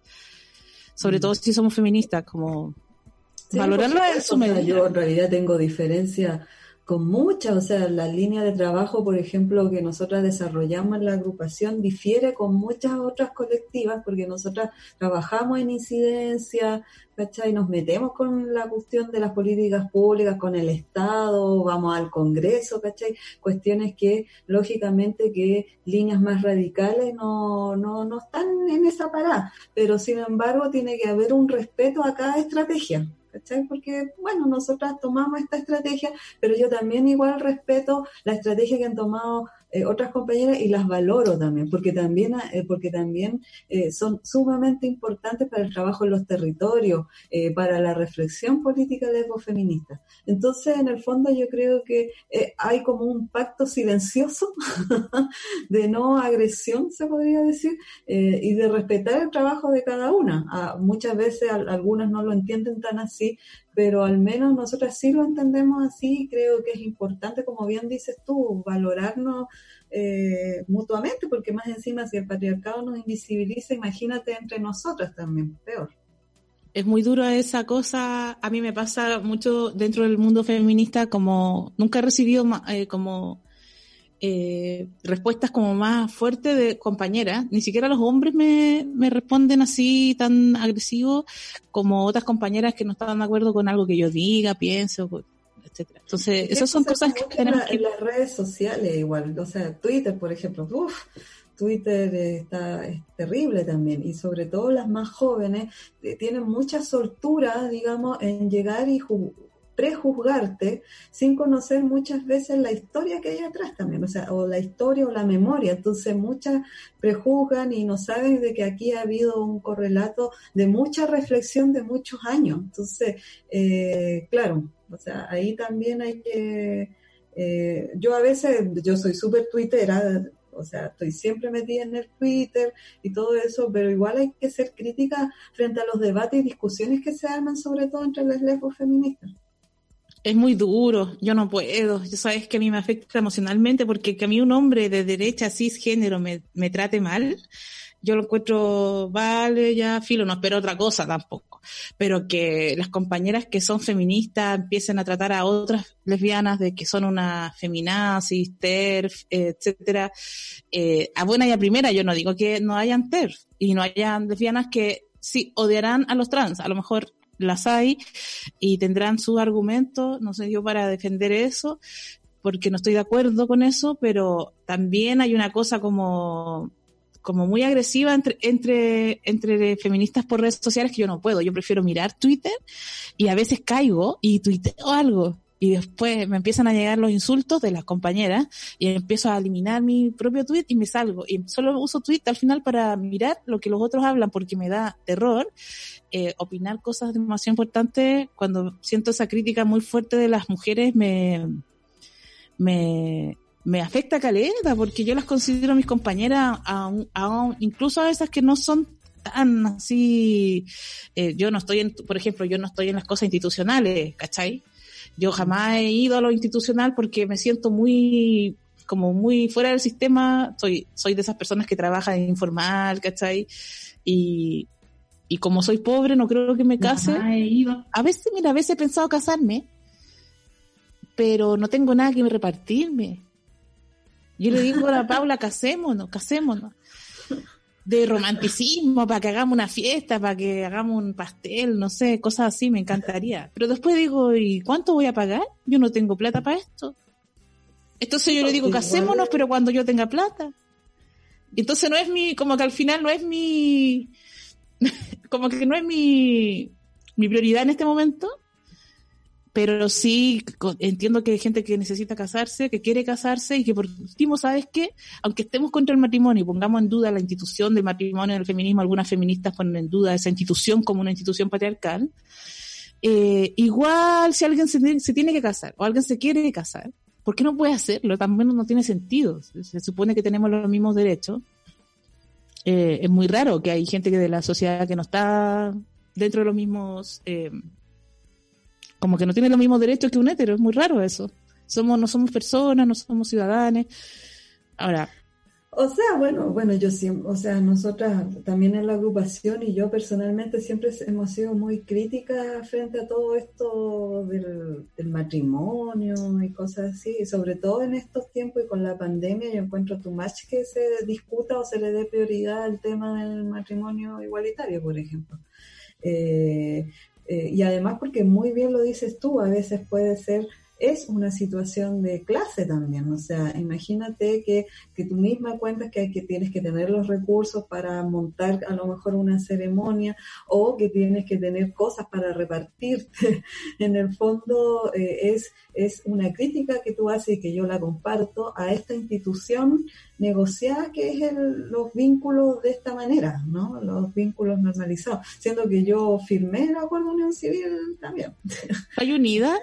sobre Mm. todo si somos feministas, como Sí, valorarlo en su medida. Yo en realidad tengo diferencia con muchas, o sea, la línea de trabajo, por ejemplo, que nosotras desarrollamos en la agrupación difiere con muchas otras colectivas porque nosotras trabajamos en incidencia, ¿cachai? Nos metemos con la cuestión de las políticas públicas, con el Estado, vamos al Congreso, ¿cachai? Cuestiones que, lógicamente, que líneas más radicales no, no, no están en esa parada, pero sin embargo tiene que haber un respeto a cada estrategia. ¿Cachai? Porque, bueno, nosotras tomamos esta estrategia, pero yo también igual respeto la estrategia que han tomado eh, otras compañeras y las valoro también, porque también, eh, porque también eh, son sumamente importantes para el trabajo en los territorios, para la reflexión política de feministas. Entonces, en el fondo, yo creo que hay como un pacto silencioso [laughs] de no agresión, se podría decir, y de respetar el trabajo de cada una. Ah, muchas veces al- algunas no lo entienden tan así, pero al menos nosotras sí lo entendemos así y creo que es importante, como bien dices tú, valorarnos eh, mutuamente, porque más encima si el patriarcado nos invisibiliza, imagínate entre nosotras también, peor. es muy duro esa cosa. A mí me pasa mucho dentro del mundo feminista, como nunca he recibido eh, como eh, respuestas como más fuertes de compañeras. Ni siquiera los hombres me, me responden así tan agresivos como otras compañeras que no estaban de acuerdo con algo que yo diga, pienso, etcétera. Entonces, esas son cosas que en tenemos la- que en las redes sociales igual, o sea, Twitter, por ejemplo, uf, Twitter está es terrible también y sobre todo las más jóvenes eh, tienen mucha soltura, digamos, en llegar y prejuzgarte sin conocer muchas veces la historia que hay atrás también, o sea, o la historia o la memoria. Entonces muchas prejuzgan y no saben de que aquí ha habido un correlato de mucha reflexión de muchos años. Entonces, eh, claro, o sea, ahí también hay que... eh, yo a veces, yo soy súper tuitera, o sea, estoy siempre metida en el Twitter y todo eso, pero igual hay que ser crítica frente a los debates y discusiones que se arman, sobre todo entre las lesbos feministas. Es muy duro, yo no puedo. Yo sabes que a mí me afecta emocionalmente porque que a mí un hombre de derecha cisgénero me, me trate mal, yo lo encuentro, vale, ya filo, no espero otra cosa tampoco. pero que las compañeras que son feministas empiecen a tratar a otras lesbianas de que son una feminazis, TERF, etcétera, eh, a buena y a primera, yo no digo que no hayan TERF y no hayan lesbianas que sí odiarán a los trans, a lo mejor las hay y tendrán sus argumentos, no sé yo para defender eso, porque no estoy de acuerdo con eso, pero también hay una cosa como como muy agresiva entre, entre, entre feministas por redes sociales que yo no puedo. Yo prefiero mirar Twitter y a veces caigo y tuiteo algo. Y después me empiezan a llegar los insultos de las compañeras y empiezo a eliminar mi propio tweet y me salgo. Y solo uso Twitter al final para mirar lo que los otros hablan porque me da terror eh, opinar cosas demasiado importantes cuando siento esa crítica muy fuerte de las mujeres me, me, me afecta caleta porque yo las considero mis compañeras, incluso a esas que no son tan así, eh, yo no estoy en, por ejemplo, yo no estoy en las cosas institucionales, ¿cachai? Yo jamás he ido a lo institucional porque me siento muy, como muy fuera del sistema, soy, soy de esas personas que trabajan en informal, ¿cachai? Y, y como soy pobre, no creo que me case. A veces, mira, a veces he pensado casarme, pero no tengo nada que repartirme. Yo le digo a la Paula, casémonos, casémonos. De romanticismo, para que hagamos una fiesta, para que hagamos un pastel, no sé, cosas así, me encantaría. Pero después digo, ¿y cuánto voy a pagar? Yo no tengo plata para esto. Entonces yo le digo, casémonos, pero cuando yo tenga plata. Entonces no es mi, como que al final no es mi, [laughs] como que no es mi, mi prioridad en este momento pero sí entiendo que hay gente que necesita casarse, que quiere casarse y que por último, ¿sabes qué? Aunque estemos contra el matrimonio y pongamos en duda la institución del matrimonio en el feminismo, algunas feministas ponen en duda esa institución como una institución patriarcal, eh, igual si alguien se, tiene que casar o alguien se quiere casar, ¿por qué no puede hacerlo? También no tiene sentido. Se, supone que tenemos los mismos derechos. Eh, es muy raro que hay gente que de la sociedad que no está dentro de los mismos... Eh, como que no tiene los mismos derechos que un hétero, es muy raro eso. Somos, no somos personas, no somos ciudadanos. Ahora. O sea, bueno, bueno, yo siempre, o sea, nosotras también en la agrupación y yo personalmente siempre hemos sido muy críticas frente a todo esto del, matrimonio y cosas así, y sobre todo en estos tiempos y con la pandemia yo encuentro tu más que se discuta o se le dé prioridad al tema del matrimonio igualitario, por ejemplo. Eh, eh, y además porque muy bien lo dices tú, a veces puede ser es una situación de clase también. O sea, imagínate que, que tú misma cuentas que, que tienes que tener los recursos para montar a lo mejor una ceremonia o que tienes que tener cosas para repartirte. [laughs] en el fondo eh, es, es una crítica que tú haces y que yo la comparto a esta institución negociada que es el, los vínculos de esta manera, ¿no? Los vínculos normalizados. Siendo que yo firmé el acuerdo de unión civil también. [laughs] ¿Hay unida?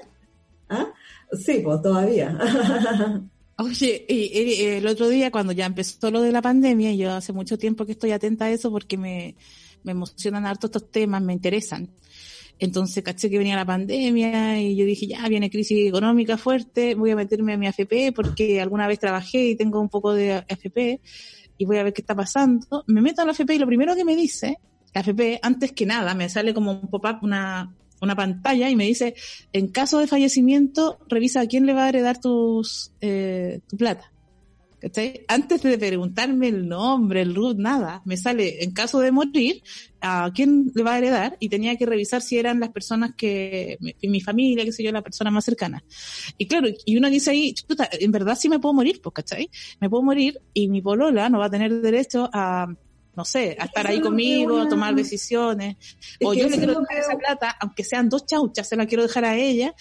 ¿Ah? Sí, pues todavía. [laughs] Oye, y, el otro día cuando ya empezó lo de la pandemia, yo hace mucho tiempo que estoy atenta a eso porque me, me emocionan harto estos temas, me interesan. Entonces caché que venía la pandemia y yo dije, ya viene crisis económica fuerte, voy a meterme a mi AFP porque alguna vez trabajé y tengo un poco de AFP y voy a ver qué está pasando. Me meto a la AFP y lo primero que me dice, la AFP, antes que nada, me sale como un pop-up, una, una pantalla y me dice, en caso de fallecimiento, revisa a quién le va a heredar tus, eh, tu plata. Antes de preguntarme el nombre, el root, nada, me sale, en caso de morir, a quién le va a heredar y tenía que revisar si eran las personas que, mi, mi familia, qué sé yo, la persona más cercana. Y claro, y uno dice ahí, en verdad sí me puedo morir, pues, ¿cachai? Me puedo morir y mi polola no va a tener derecho a no sé, a estar ahí conmigo, a tomar decisiones. o yo le quiero dejar esa plata, aunque sean dos chauchas, se la quiero dejar a ella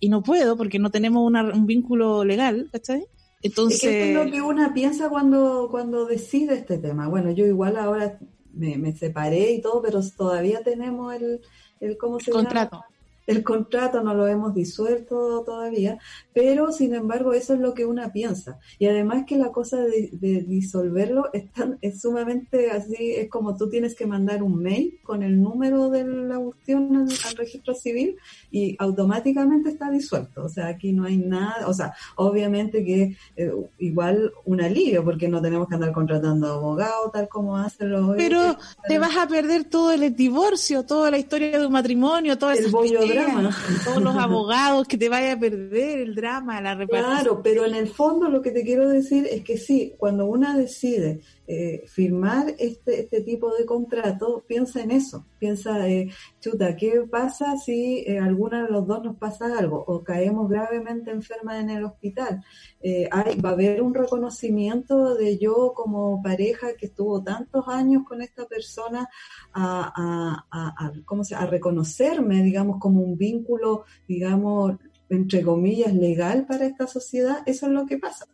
y no puedo porque no tenemos un vínculo legal, ¿cachai? Entonces... Es, lo que una piensa cuando, cuando decide este tema. Bueno, yo igual ahora me, separé y todo, pero todavía tenemos el, el ¿cómo se contrato. El contrato, no lo hemos disuelto todavía, pero sin embargo eso es lo que una piensa. Y además que la cosa de, de disolverlo es, tan, es sumamente así, es como tú tienes que mandar un mail con el número de la cuestión al, al registro civil y automáticamente está disuelto. O sea, aquí no hay nada, o sea, obviamente que eh, igual un alivio porque no tenemos que andar contratando abogados tal como hacen los... Pero te vas a perder todo el divorcio, toda la historia de un matrimonio, todas El peleas, [laughs] todos los abogados que te vaya a perder, el drama, la repartición. Claro, pero en el fondo lo que te quiero decir es que sí, cuando una decide eh, firmar este, este tipo de contrato, piensa en eso, piensa, eh, chuta, ¿qué pasa si eh, alguna de los dos nos pasa algo o caemos gravemente enferma en el hospital? Eh, hay, va a haber un reconocimiento de yo como pareja que estuvo tantos años con esta persona a, a, a, ¿cómo se, a reconocerme, digamos, como un vínculo, digamos, entre comillas, legal para esta sociedad, eso es lo que pasa.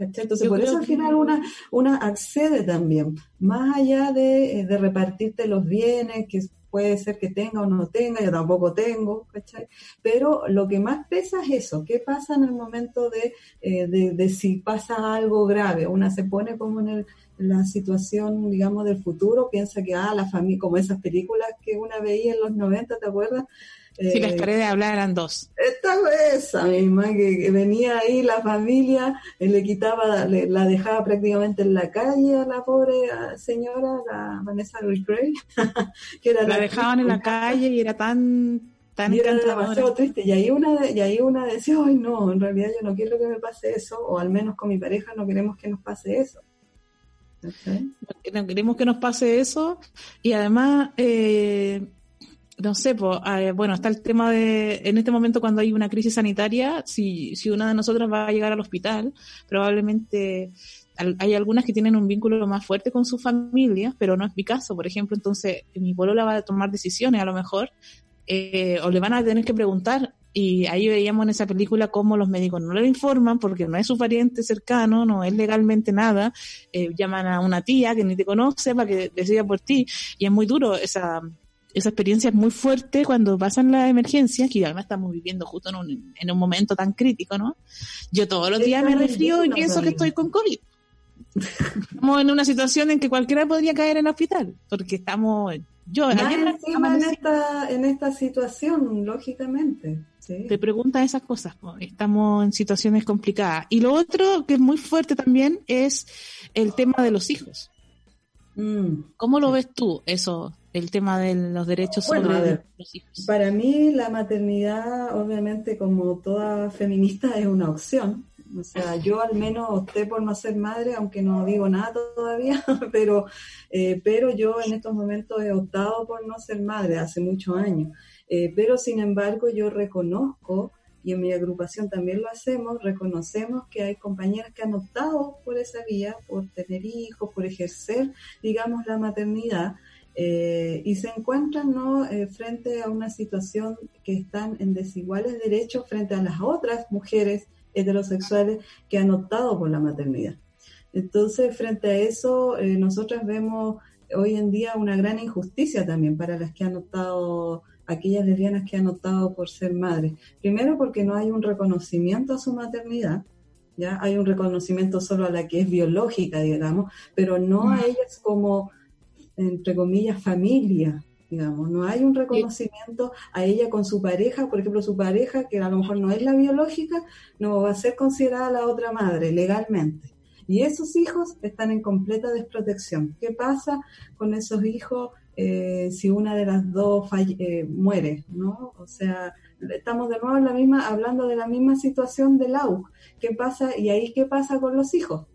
¿Cachai? Entonces, Yo por eso al que- final una, una accede también, más allá de, eh, de repartirte los bienes, que puede ser que tenga o no tenga, yo tampoco tengo, ¿cachai? Pero lo que más pesa es eso, ¿qué pasa en el momento de, eh, de, de si pasa algo grave? Una se pone como en el, la situación, digamos, del futuro, piensa que, ah, la familia, como esas películas que una veía en los 90, ¿te acuerdas? Si las Eh, paredes hablaran dos. esta vez esa misma que, que venía ahí la familia, eh, le quitaba, le- la dejaba prácticamente en la calle a la pobre ah, señora, la Vanessa Gray, [laughs] que era La dejaban en la calle y era tan, tan y era demasiado triste. Y ahí una de- y ahí una decía, ay no, en realidad yo no quiero que me pase eso, o al menos con mi pareja no queremos que nos pase eso. No queremos que nos pase eso. Y además eh, no sé eh, bueno está el tema de en este momento cuando hay una crisis sanitaria si si una de nosotras va a llegar al hospital probablemente hay algunas que tienen un vínculo más fuerte con su familia pero no es mi caso por ejemplo. Entonces mi la va a tomar decisiones a lo mejor eh, o le van a tener que preguntar y ahí veíamos en esa película cómo los médicos no le informan porque no es su pariente cercano, no es legalmente nada, eh, llaman a una tía que ni te conoce para que decida por ti y es muy duro esa esa experiencia es muy fuerte cuando pasan las emergencias, que además estamos viviendo justo en un, en un momento tan crítico, ¿no? Yo todos los días me resfrío y pienso que estoy con COVID. Estamos en una situación en que cualquiera podría caer en el hospital, porque estamos... Yo Más encima en esta, en esta situación, lógicamente. ¿Sí? te preguntan esas cosas. Estamos en situaciones complicadas. Y lo otro que es muy fuerte también es el tema de los hijos. Mm. ¿Cómo lo ves tú, eso, el tema de los derechos Bueno, sobre ver. los hijos? Para mí la maternidad, obviamente, como toda feminista, es una opción. O sea, yo al menos opté por no ser madre, aunque no digo nada todavía, [laughs] pero, eh, pero yo en estos momentos he optado por no ser madre hace muchos años. Eh, pero sin embargo, yo reconozco, y en mi agrupación también lo hacemos, reconocemos que hay compañeras que han optado por esa vía, por tener hijos, por ejercer, digamos, la maternidad, eh, y se encuentran ¿no? eh, frente a una situación que están en desiguales derechos frente a las otras mujeres heterosexuales que han optado por la maternidad. Entonces, frente a eso, eh, nosotras vemos hoy en día una gran injusticia también para las que han optado, aquellas lesbianas que han optado por ser madres. Primero porque no hay un reconocimiento a su maternidad, ya hay un reconocimiento solo a la que es biológica, digamos, pero no a ellas como entre comillas, familia, digamos. No hay un reconocimiento a ella con su pareja, por ejemplo, su pareja, que a lo mejor no es la biológica, no va a ser considerada la otra madre legalmente. Y esos hijos están en completa desprotección. ¿Qué pasa con esos hijos eh, si una de las dos eh, muere? ¿no? O sea, estamos de nuevo en la misma, hablando de la misma situación del AU. ¿Qué pasa? ¿Y ahí qué pasa con los hijos?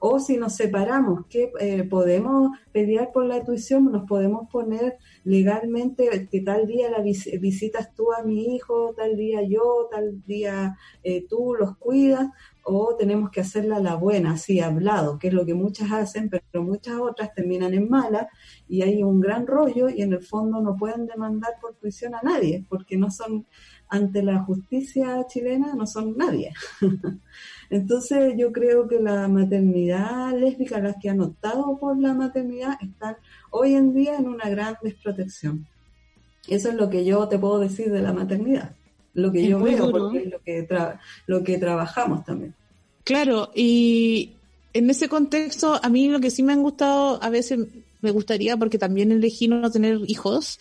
O si nos separamos, que eh, podemos pelear por la tuición, nos podemos poner legalmente que tal día la vis- visitas tú a mi hijo, tal día yo, tal día eh, tú los cuidas, o tenemos que hacerla la buena, así hablado, que es lo que muchas hacen, pero muchas otras terminan en mala y hay un gran rollo y en el fondo no pueden demandar por tuición a nadie, porque no son, ante la justicia chilena, no son nadie. [laughs] Entonces yo creo que la maternidad lésbica, las que han optado por la maternidad, están hoy en día en una gran desprotección. Eso es lo que yo te puedo decir de la maternidad, lo que Es yo veo, duro. porque es lo que, tra- lo que trabajamos también. Claro, y en ese contexto, a mí lo que sí me han gustado, a veces me gustaría, porque también elegí no tener hijos,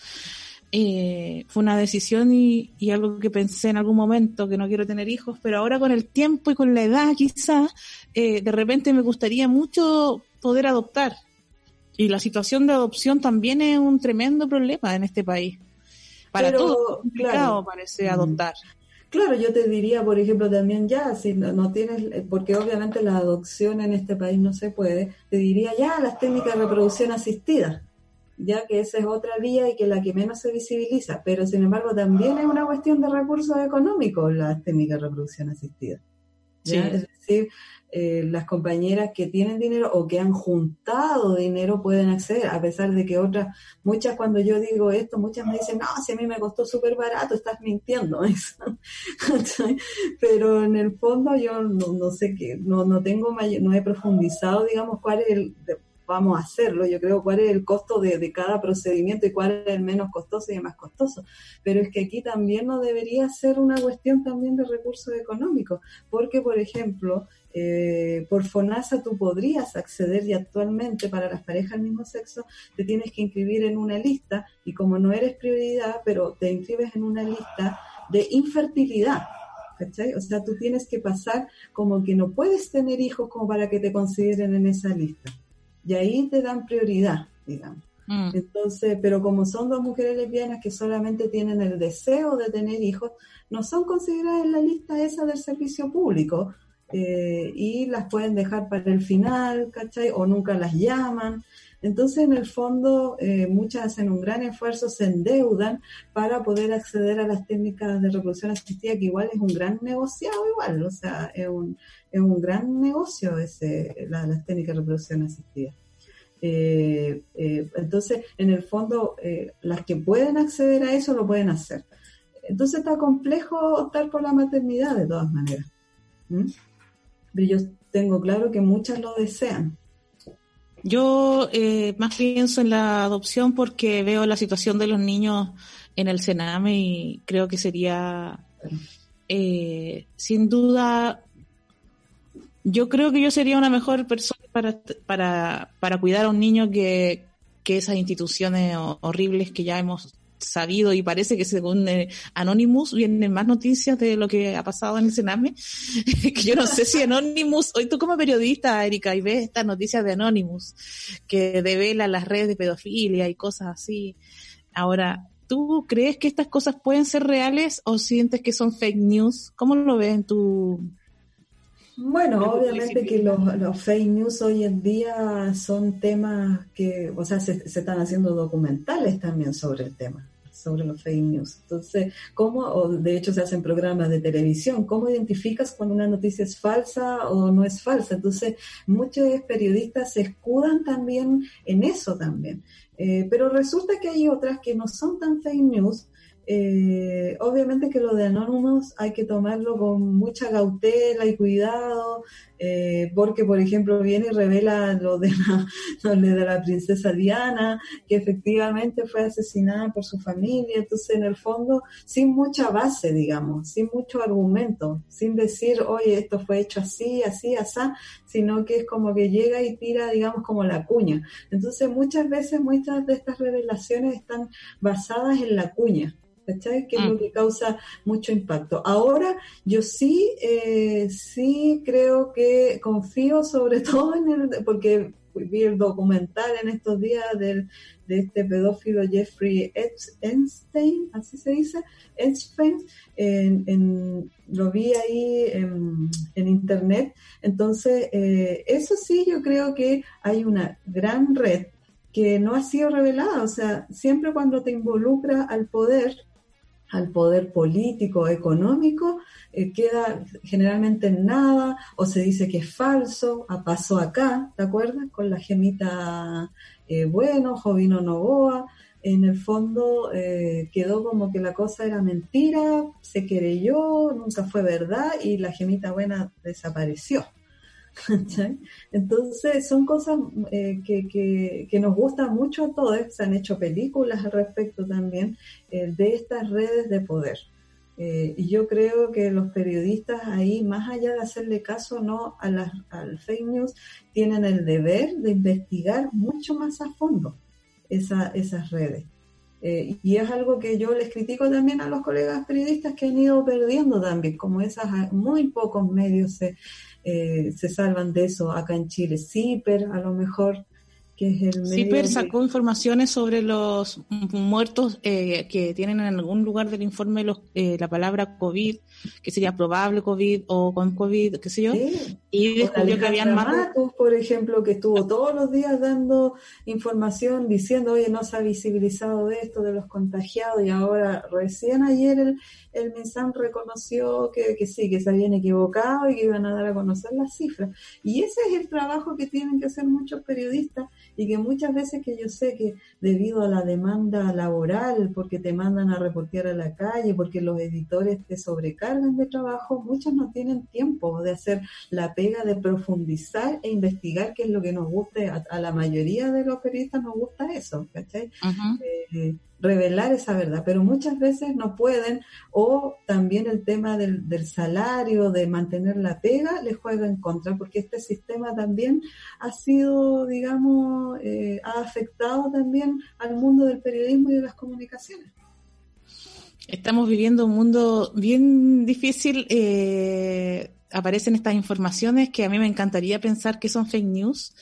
eh, fue una decisión y, y algo que pensé en algún momento, que no quiero tener hijos, pero ahora con el tiempo y con la edad quizás, eh, de repente me gustaría mucho poder adoptar. Y la situación de adopción también es un tremendo problema en este país. Para Pero, complicado, claro. parece, Mm. adoptar. Claro, yo te diría, por ejemplo, también ya, si no, no tienes, eh, porque obviamente la adopción en este país no se puede, te diría ya las técnicas de reproducción asistida, ya que esa es otra vía y que la que menos se visibiliza, pero sin embargo también es una cuestión de recursos económicos las técnicas de reproducción asistida. Es decir, eh, las compañeras que tienen dinero o que han juntado dinero pueden acceder, a pesar de que otras, muchas cuando yo digo esto, muchas me dicen, no, si a mí me costó súper barato, estás mintiendo. [laughs] Pero en el fondo yo no, no sé qué, no, no tengo no he profundizado, digamos, cuál es el, vamos a hacerlo, yo creo cuál es el costo de, cada procedimiento y cuál es el menos costoso y el más costoso. Pero es que aquí también no debería ser una cuestión también de recursos económicos, porque, por ejemplo, eh, por FONASA tú podrías acceder y actualmente para las parejas del mismo sexo te tienes que inscribir en una lista y como no eres prioridad, pero te inscribes en una lista de infertilidad. ¿cachai? O sea, tú tienes que pasar como que no puedes tener hijos como para que te consideren en esa lista. Y ahí te dan prioridad, digamos. Mm. Entonces, pero como son dos mujeres lesbianas que solamente tienen el deseo de tener hijos, no son consideradas en la lista esa del servicio público eh, y las pueden dejar para el final, ¿cachai? O nunca las llaman. Entonces, en el fondo, eh, muchas hacen un gran esfuerzo, se endeudan para poder acceder a las técnicas de reproducción asistida, que igual es un gran negociado, igual, o sea, es un, es un gran negocio ese, la- las técnicas de reproducción asistida. Eh, eh, entonces, en el fondo, las que pueden acceder a eso lo pueden hacer. Entonces está complejo optar por la maternidad de todas maneras. Pero yo tengo claro que muchas lo desean. Yo eh, más pienso en la adopción porque veo la situación de los niños en el Sename y creo que sería, eh, sin duda, yo creo que yo sería una mejor persona para, para, para cuidar a un niño que, que esas instituciones ho- horribles que ya hemos sabido y parece que según eh, Anonymous vienen más noticias de lo que ha pasado en el Sename, [laughs] que yo no sé si Anonymous, hoy tú como periodista, Erika, y ves estas noticias de Anonymous, que devela las redes de pedofilia y cosas así. Ahora, ¿tú crees que estas cosas pueden ser reales o sientes que son fake news? ¿Cómo lo ves en tu... Bueno, obviamente que los, los fake news hoy en día son temas que, o sea, se, se están haciendo documentales también sobre el tema, sobre los fake news. Entonces, ¿cómo, o de hecho se hacen programas de televisión, cómo identificas cuando una noticia es falsa o no es falsa? Entonces, muchos periodistas se escudan también en eso también. Eh, pero resulta que hay otras que no son tan fake news, eh, obviamente que lo de Anonymous hay que tomarlo con mucha cautela y cuidado, eh, porque por ejemplo viene y revela lo de, la, [laughs] lo de la princesa Diana, que efectivamente fue asesinada por su familia, entonces en el fondo sin mucha base, digamos, sin mucho argumento, sin decir, oye, esto fue hecho así, así, así, sino que es como que llega y tira, digamos, como la cuña. Entonces muchas veces muchas de estas revelaciones están basadas en la cuña. ¿Cachai? Que es lo que causa mucho impacto. Ahora, yo sí, eh, sí creo que confío sobre [laughs] todo en el, porque vi el documental en estos días del, de este pedófilo Jeffrey Epstein, así se dice, Epstein, en, en, lo vi ahí en, en internet. Entonces, eh, eso sí, yo creo que hay una gran red que no ha sido revelada. O sea, siempre cuando te involucra al poder, al poder político, económico, eh, queda generalmente en nada, o se dice que es falso, a pasó acá, ¿te acuerdas? Con la gemita eh, Bueno, Jovino Novoa, en el fondo eh, quedó como que la cosa era mentira, se querelló, nunca fue verdad y la gemita buena desapareció. Entonces son cosas eh, que, que, nos gustan mucho a todos, se han hecho películas al respecto también eh, de estas redes de poder. Eh, y yo creo que los periodistas ahí, más allá de hacerle caso no a las, al fake news, tienen el deber de investigar mucho más a fondo esa, esas redes. Y es algo que yo les critico también a los colegas periodistas que han ido perdiendo también, como esas muy pocos medios se, eh, se salvan de eso acá en Chile. CIPER a lo mejor que es el medio CIPER de- sacó informaciones sobre los muertos eh, que tienen en algún lugar del informe los, eh, la palabra COVID, que sería probable COVID o con COVID, qué sé yo, Sí. Y descubrió que habían más. Por ejemplo, que estuvo todos los días dando información diciendo, oye, no se ha visibilizado esto de los contagiados y ahora recién ayer el, el MinSAN reconoció que, que sí, que se habían equivocado y que iban a dar a conocer las cifras. Y ese es el trabajo que tienen que hacer muchos periodistas y que muchas veces que yo sé que debido a la demanda laboral, porque te mandan a reportear a la calle, porque los editores te sobrecargan de trabajo, muchos no tienen tiempo de hacer la pega de profundizar e investigar qué es lo que nos guste. A, a la mayoría de los periodistas nos gusta eso, ¿cachai? Eh, revelar esa verdad, pero muchas veces no pueden o también el tema del, del salario, de mantener la pega, les juega en contra, porque este sistema también ha sido, digamos, eh, ha afectado también al mundo del periodismo y de las comunicaciones. Estamos viviendo un mundo bien difícil. eh, aparecen estas informaciones que a mí me encantaría pensar que son fake news,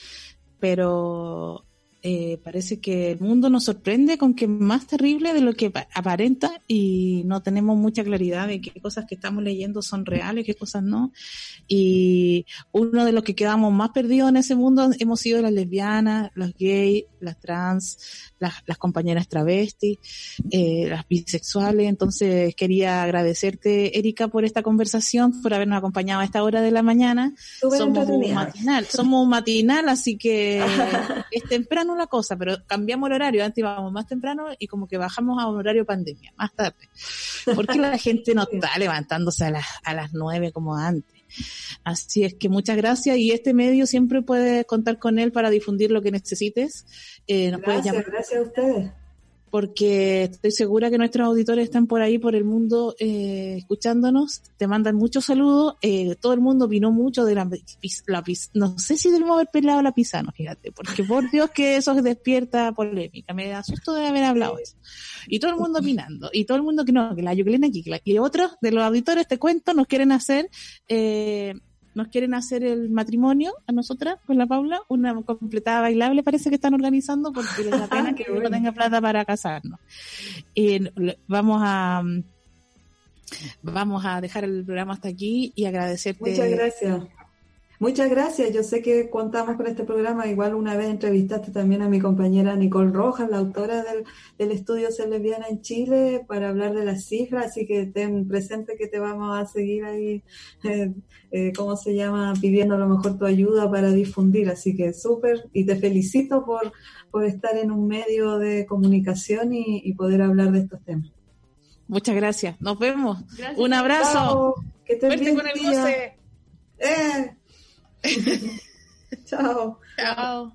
pero eh, parece que el mundo nos sorprende con que es más terrible de lo que pa- aparenta y no tenemos mucha claridad de qué cosas que estamos leyendo son reales, qué cosas no. Y uno de los que quedamos más perdidos en ese mundo hemos sido las lesbianas, los gays, las trans, las, las compañeras travestis, eh, las bisexuales. Entonces quería agradecerte, Erika, por esta conversación, por habernos acompañado a esta hora de la mañana. Somos un matinal, somos un matinal, así que [laughs] es temprano la cosa, pero cambiamos el horario. Antes íbamos más temprano y como que bajamos a un horario pandemia, más tarde. Porque la gente no está levantándose a las, a las nueve como antes. Así es que muchas gracias y este medio siempre puedes contar con él para difundir lo que necesites. Eh, nos puedes llamar gracias a ustedes. Porque estoy segura que nuestros auditores están por ahí, por el mundo, eh, escuchándonos. Te mandan muchos saludos. Eh, todo el mundo opinó mucho de la, la No sé si debemos haber pelado la pisano, fíjate, porque por Dios que eso despierta polémica. Me asusto de haber hablado eso. Y todo el mundo opinando. Y todo el mundo que no, que la Yuclina Y otros de los auditores, te cuento, nos quieren hacer... Eh, nos quieren hacer el matrimonio a nosotras con la Paula, una completada bailable parece que están organizando porque les da pena [laughs] que bueno. tenga plata para casarnos. Y le- vamos a vamos a dejar el programa hasta aquí y agradecerte. Muchas gracias. Muchas gracias. Yo sé que contamos con este programa. Igual una vez entrevistaste también a mi compañera Nicole Rojas, la autora del, del estudio Ser Lesbiana en Chile, para hablar de las cifras. Así que ten presente que te vamos a seguir ahí, [laughs] eh, eh, ¿cómo se llama? Pidiendo a lo mejor tu ayuda para difundir. Así que súper. Y te felicito por, por estar en un medio de comunicación y, y poder hablar de estos temas. Muchas gracias. Nos vemos. Un abrazo. Chao. Que estés Fuerte bien, con el goce. ¡Eh! [laughs] Chao. Chao.